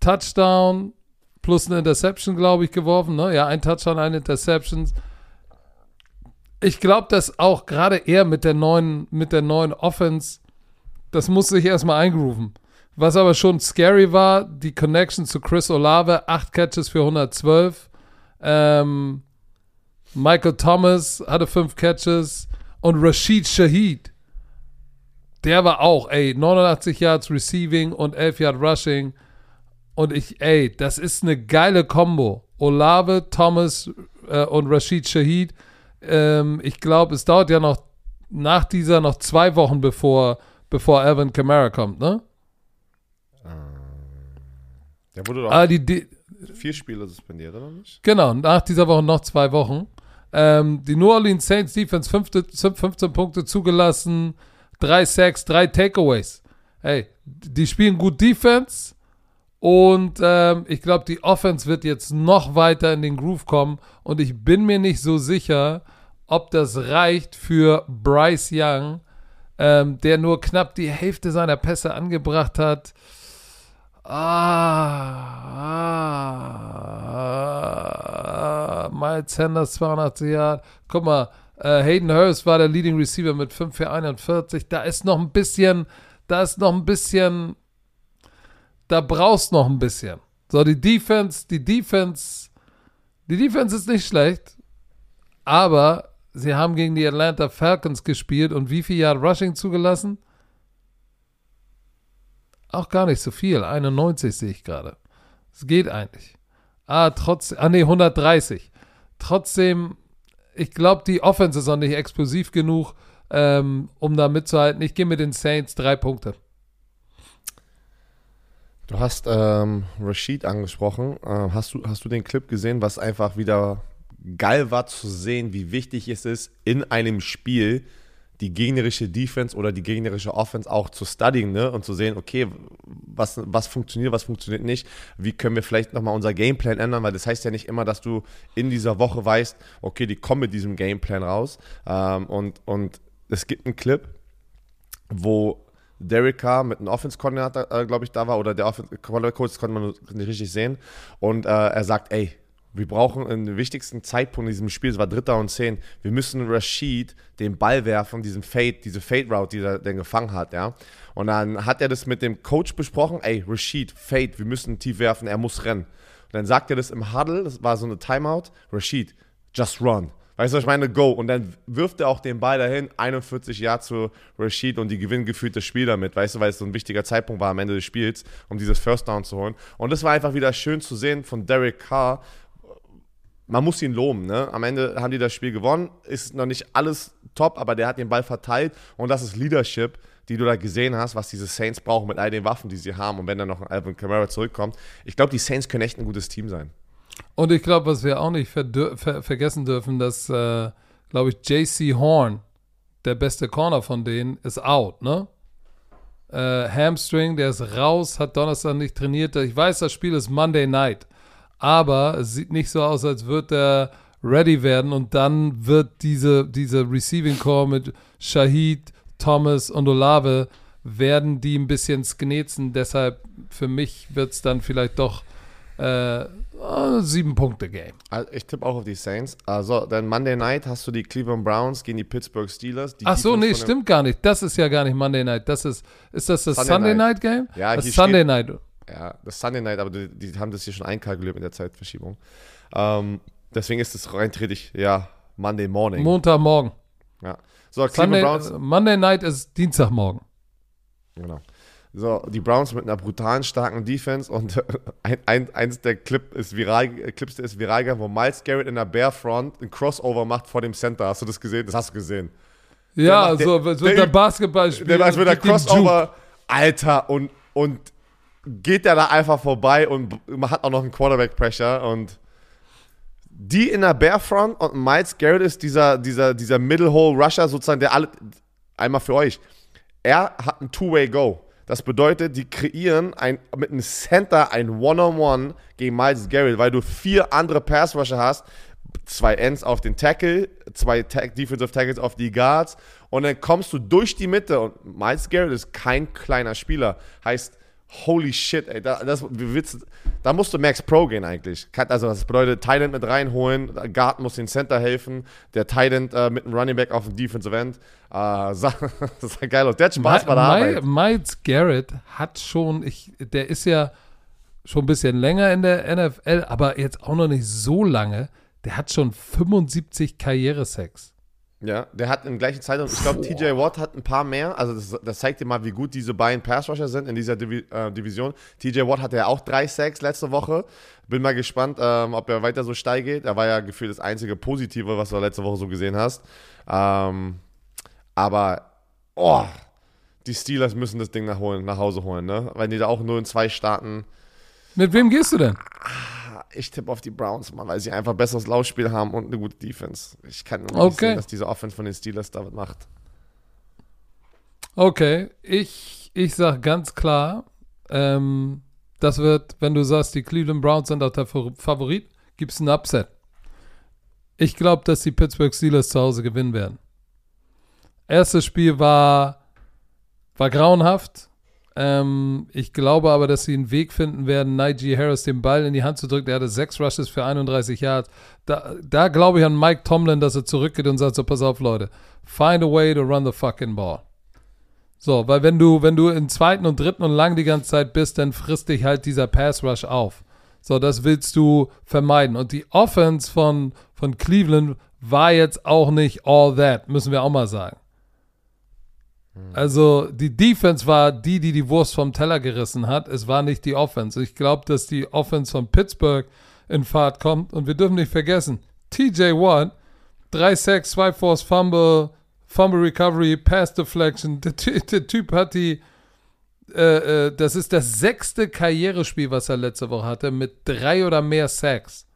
Touchdown plus eine Interception, glaube ich, geworfen. Ne? Ja, ein Touchdown, eine Interception. Ich glaube, dass auch gerade er mit der neuen, mit der neuen Offense, das muss sich erstmal eingrooven. Was aber schon scary war, die Connection zu Chris Olave, 8 Catches für 112. Ähm, Michael Thomas hatte 5 Catches und Rashid Shaheed, der war auch, ey, 89 Yards Receiving und 11 Yard Rushing. Und ich, ey, das ist eine geile Kombo. Olave, Thomas äh, und Rashid Shaheed. Ähm, ich glaube, es dauert ja noch nach dieser noch zwei Wochen, bevor, bevor Alvin Kamara kommt, ne? Der wurde doch Ah, die, die, vier Spiele suspendiert, oder nicht? Genau, nach dieser Woche noch zwei Wochen. Ähm, die New Orleans Saints Defense 15, 15 Punkte zugelassen, drei Sacks, drei Takeaways. Hey, die spielen gut Defense und ähm, ich glaube, die Offense wird jetzt noch weiter in den Groove kommen und ich bin mir nicht so sicher, ob das reicht für Bryce Young ähm, der nur knapp die Hälfte seiner Pässe angebracht hat. Ah, ah, Miles Sanders 82 Jahre. Guck mal, äh, Hayden Hurst war der Leading Receiver mit 5 für 41. Da ist noch ein bisschen, da ist noch ein bisschen, da brauchst noch ein bisschen. So, die Defense, die Defense, die Defense ist nicht schlecht, aber sie haben gegen die Atlanta Falcons gespielt und wie viel Yard Rushing zugelassen? Auch gar nicht so viel. 91 sehe ich gerade. Es geht eigentlich. Ah, trotzdem, ah nee, 130. Trotzdem, ich glaube, die Offense ist noch nicht explosiv genug, ähm, um da mitzuhalten. Ich gehe mit den Saints drei Punkte. Du hast ähm, Rashid angesprochen. Äh, hast, du, hast du den Clip gesehen, was einfach wieder geil war zu sehen, wie wichtig es ist, in einem Spiel die gegnerische Defense oder die gegnerische Offense auch zu studien ne? und zu sehen, okay, was, was funktioniert, was funktioniert nicht, wie können wir vielleicht nochmal unser Gameplan ändern, weil das heißt ja nicht immer, dass du in dieser Woche weißt, okay, die kommen mit diesem Gameplan raus. Ähm, und, und es gibt einen Clip, wo Derek Carr mit einem Offense-Koordinator, äh, glaube ich, da war oder der Offense-Coach, konnte man nicht richtig sehen. Und äh, er sagt, ey, wir brauchen den wichtigsten Zeitpunkt in diesem Spiel, es war Dritter und Zehn. Wir müssen Rashid den Ball werfen, diesen Fade, diese Fade-Route, die er denn gefangen hat, ja. Und dann hat er das mit dem Coach besprochen, ey, Rashid, Fade, wir müssen tief werfen, er muss rennen. Und dann sagt er das im Huddle, das war so eine Timeout, Rashid, just run. Weißt du, was ich meine? Go. Und dann wirft er auch den Ball dahin, 41 Jahre zu Rashid und die gewinnen gefühlt das Spiel damit, weißt du, weil es so ein wichtiger Zeitpunkt war am Ende des Spiels, um dieses First Down zu holen. Und das war einfach wieder schön zu sehen von Derek Carr, man muss ihn loben. Ne? Am Ende haben die das Spiel gewonnen. Ist noch nicht alles top, aber der hat den Ball verteilt. Und das ist Leadership, die du da gesehen hast, was diese Saints brauchen mit all den Waffen, die sie haben. Und wenn dann noch ein Alvin Kamara zurückkommt. Ich glaube, die Saints können echt ein gutes Team sein. Und ich glaube, was wir auch nicht ver ver vergessen dürfen, dass, äh, glaube ich, JC Horn, der beste Corner von denen, ist out, ne? Äh, Hamstring, der ist raus, hat Donnerstag nicht trainiert. Ich weiß, das Spiel ist Monday Night aber es sieht nicht so aus, als würde er ready werden und dann wird diese, diese Receiving Core mit Shahid, Thomas und Olave werden die ein bisschen sknetzen. Deshalb für mich wird es dann vielleicht doch äh, sieben Punkte Game. Also ich tippe auch auf die Saints. Also dann Monday Night hast du die Cleveland Browns gegen die Pittsburgh Steelers. Die Ach so, nee, stimmt gar nicht. Das ist ja gar nicht Monday Night. Das ist, ist das das Sunday, Sunday Night. Night. Game? Ja, das Sunday Night. Ja, das Sunday Night, aber die, die haben das hier schon einkalkuliert mit der Zeitverschiebung. Ähm, deswegen ist es rein theoretisch, ja, Monday Morning. Montagmorgen. Ja. So, Sunday, Browns. Monday Night ist Dienstagmorgen. Genau. So, die Browns mit einer brutalen, starken Defense und ein, ein, eins der Clip ist viral, Clips der ist viral gegangen, wo Miles Garrett in der Bear Front ein Crossover macht vor dem Center. Hast du das gesehen? Das hast du gesehen. Ja, der, so, so der, der Basketballspiel. Der, der, der Crossover, Alter, und, und geht er da einfach vorbei und man hat auch noch einen Quarterback-Pressure und die in der Barefront und Miles Garrett ist dieser, dieser, dieser Middle-Hole-Rusher sozusagen, der alle, einmal für euch, er hat ein Two-Way-Go. Das bedeutet, die kreieren ein, mit einem Center ein One-on-One -on -One gegen Miles Garrett, weil du vier andere Pass-Rusher hast, zwei Ends auf den Tackle, zwei Tag Defensive Tackles auf die Guards und dann kommst du durch die Mitte und Miles Garrett ist kein kleiner Spieler. Heißt, holy shit, ey, da, das, da musst du Max Pro gehen eigentlich. Also das bedeutet, Thailand mit reinholen, Garten muss den Center helfen, der Thailand äh, mit einem Running Back auf dem Defensive End. Äh, das sah geil aus. Der hat Spaß bei der Arbeit. Miles Garrett hat schon, ich, der ist ja schon ein bisschen länger in der NFL, aber jetzt auch noch nicht so lange. Der hat schon 75 Karrieresex. Ja, der hat im gleichen Zeitraum, ich glaube, TJ Watt hat ein paar mehr. Also, das, das, zeigt dir mal, wie gut diese beiden Pass-Rusher sind in dieser Divi äh, Division. TJ Watt hatte ja auch drei Sacks letzte Woche. Bin mal gespannt, ähm, ob er weiter so steil geht. Er war ja gefühlt das einzige Positive, was du letzte Woche so gesehen hast. Ähm, aber, oh, die Steelers müssen das Ding nach, holen, nach Hause holen, ne? Wenn die da auch nur in zwei starten. Mit wem gehst du denn? Ah, ich tippe auf die Browns, mal, weil sie einfach besseres Laufspiel haben und eine gute Defense. Ich kann nicht okay. sehen, dass diese Offense von den Steelers damit macht. Okay, ich, ich sag ganz klar, ähm, das wird, wenn du sagst, die Cleveland Browns sind auch der Favorit, gibt es einen Upset. Ich glaube, dass die Pittsburgh Steelers zu Hause gewinnen werden. Erstes Spiel war War grauenhaft. Ähm, ich glaube aber, dass sie einen Weg finden werden, Najee Harris den Ball in die Hand zu drücken. Er hatte sechs Rushes für 31 Yards. Da, da glaube ich an Mike Tomlin, dass er zurückgeht und sagt so, pass auf, Leute, find a way to run the fucking ball. So, weil wenn du, wenn du im zweiten und dritten und lang die ganze Zeit bist, dann frisst dich halt dieser Pass Rush auf. So, das willst du vermeiden. Und die Offense von, von Cleveland war jetzt auch nicht all that, müssen wir auch mal sagen. Also die Defense war die, die die Wurst vom Teller gerissen hat. Es war nicht die Offense. Ich glaube, dass die Offense von Pittsburgh in Fahrt kommt. Und wir dürfen nicht vergessen, TJ Watt, 3 Sacks, 2 Force Fumble, Fumble Recovery, Pass Deflection. Der, der Typ hat die, äh, äh, das ist das sechste Karrierespiel, was er letzte Woche hatte, mit drei oder mehr Sacks.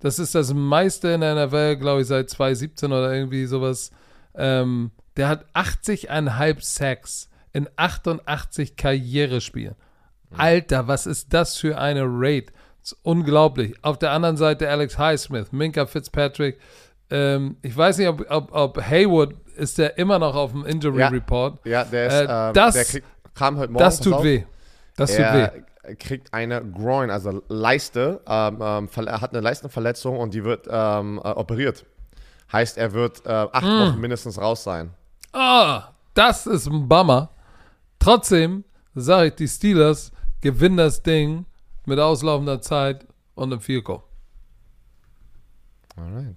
Das ist das meiste in der NFL, glaube ich, seit 2017 oder irgendwie sowas. Ähm, der hat 80,5 Sacks in 88 Karrierespielen. Alter, was ist das für eine Rate? Unglaublich. Auf der anderen Seite Alex Highsmith, Minka Fitzpatrick. Ähm, ich weiß nicht, ob, ob, ob Haywood ist der immer noch auf dem Injury Ja. Report. Ja, der ist, Äh, das- der kriegt, kam heute Morgen. Das tut auf. weh. Das tut weh. Er kriegt eine Groin, also Leiste, ähm, ähm, er hat eine Leistenverletzung und die wird ähm, äh, operiert. Heißt, er wird äh, acht Hm. Wochen mindestens raus sein. Ah, das ist ein Bummer. Trotzdem sage ich, die Steelers gewinnen das Ding mit auslaufender Zeit und einem Goal. Alright.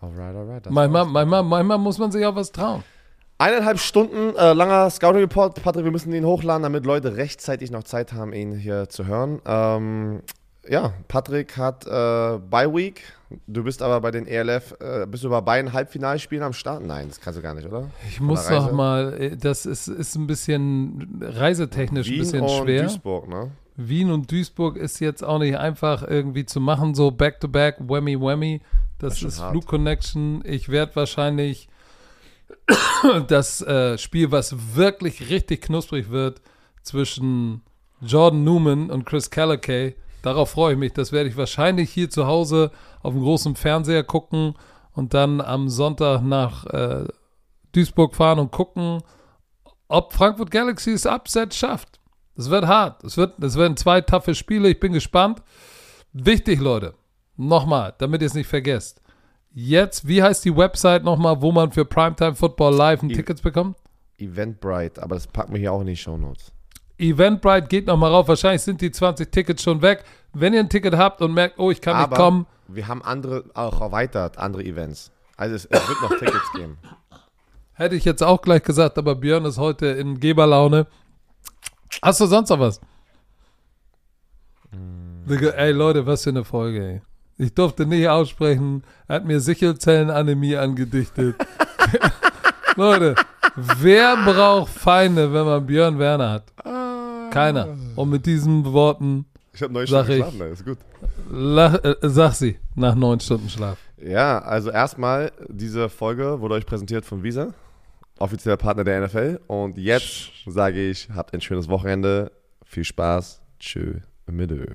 Alright, alright. manchmal, manchmal muss man sich auch was trauen. Eineinhalb Stunden äh, langer Scouting Report. Patrick, wir müssen ihn hochladen, damit Leute rechtzeitig noch Zeit haben, ihn hier zu hören. Ähm, ja, Patrick hat äh, Bye Week. Du bist aber bei den ELF, äh, bist du bei beiden Halbfinalspielen am Start? Nein, das kannst du gar nicht, oder? Ich muss noch mal, äh, das ist, ist ein bisschen reisetechnisch ein Wien bisschen und schwer. Duisburg, ne? Wien und Duisburg ist jetzt auch nicht einfach irgendwie zu machen, so back-to-back, whammy whammy. Das, Das ist ist hart. Flug Connection. Ich werde wahrscheinlich das äh, Spiel, was wirklich richtig knusprig wird, zwischen Jordan Newman und Chris Callaway, darauf freue ich mich. Das werde ich wahrscheinlich hier zu Hause auf dem großen Fernseher gucken und dann am Sonntag nach äh, Duisburg fahren und gucken, ob Frankfurt Galaxy es Upset schafft. Es wird hart. Es, wird, es werden zwei taffe Spiele. Ich bin gespannt. Wichtig, Leute. Nochmal, damit ihr es nicht vergesst. Jetzt, wie heißt die Website nochmal, wo man für Primetime Football Live ein I- Tickets bekommt? Eventbrite, aber das packen wir hier auch in die Shownotes. Eventbrite geht nochmal rauf. Wahrscheinlich sind die 20 Tickets schon weg. Wenn ihr ein Ticket habt und merkt, oh, ich kann Aber nicht kommen, wir haben andere auch erweitert, andere Events. Also es, es wird noch Tickets geben. hätte ich jetzt auch gleich gesagt, aber Björn ist heute in Geberlaune. Hast du sonst noch was? Digga, Ey, Leute, was für eine Folge, ey. Ich durfte nicht aussprechen. Er hat mir Sichelzellenanämie angedichtet. Leute, wer braucht Feinde, wenn man Björn Werner hat? Keiner. Und mit diesen Worten Ich habe neun Stunden ich. geschlafen, ist gut. lach, äh, sag sie nach neun Stunden Schlaf. Ja, also erstmal, diese Folge wurde euch präsentiert von Visa, offizieller Partner der NFL. Und jetzt sage ich, habt ein schönes Wochenende, viel Spaß, tschö, mit Ö.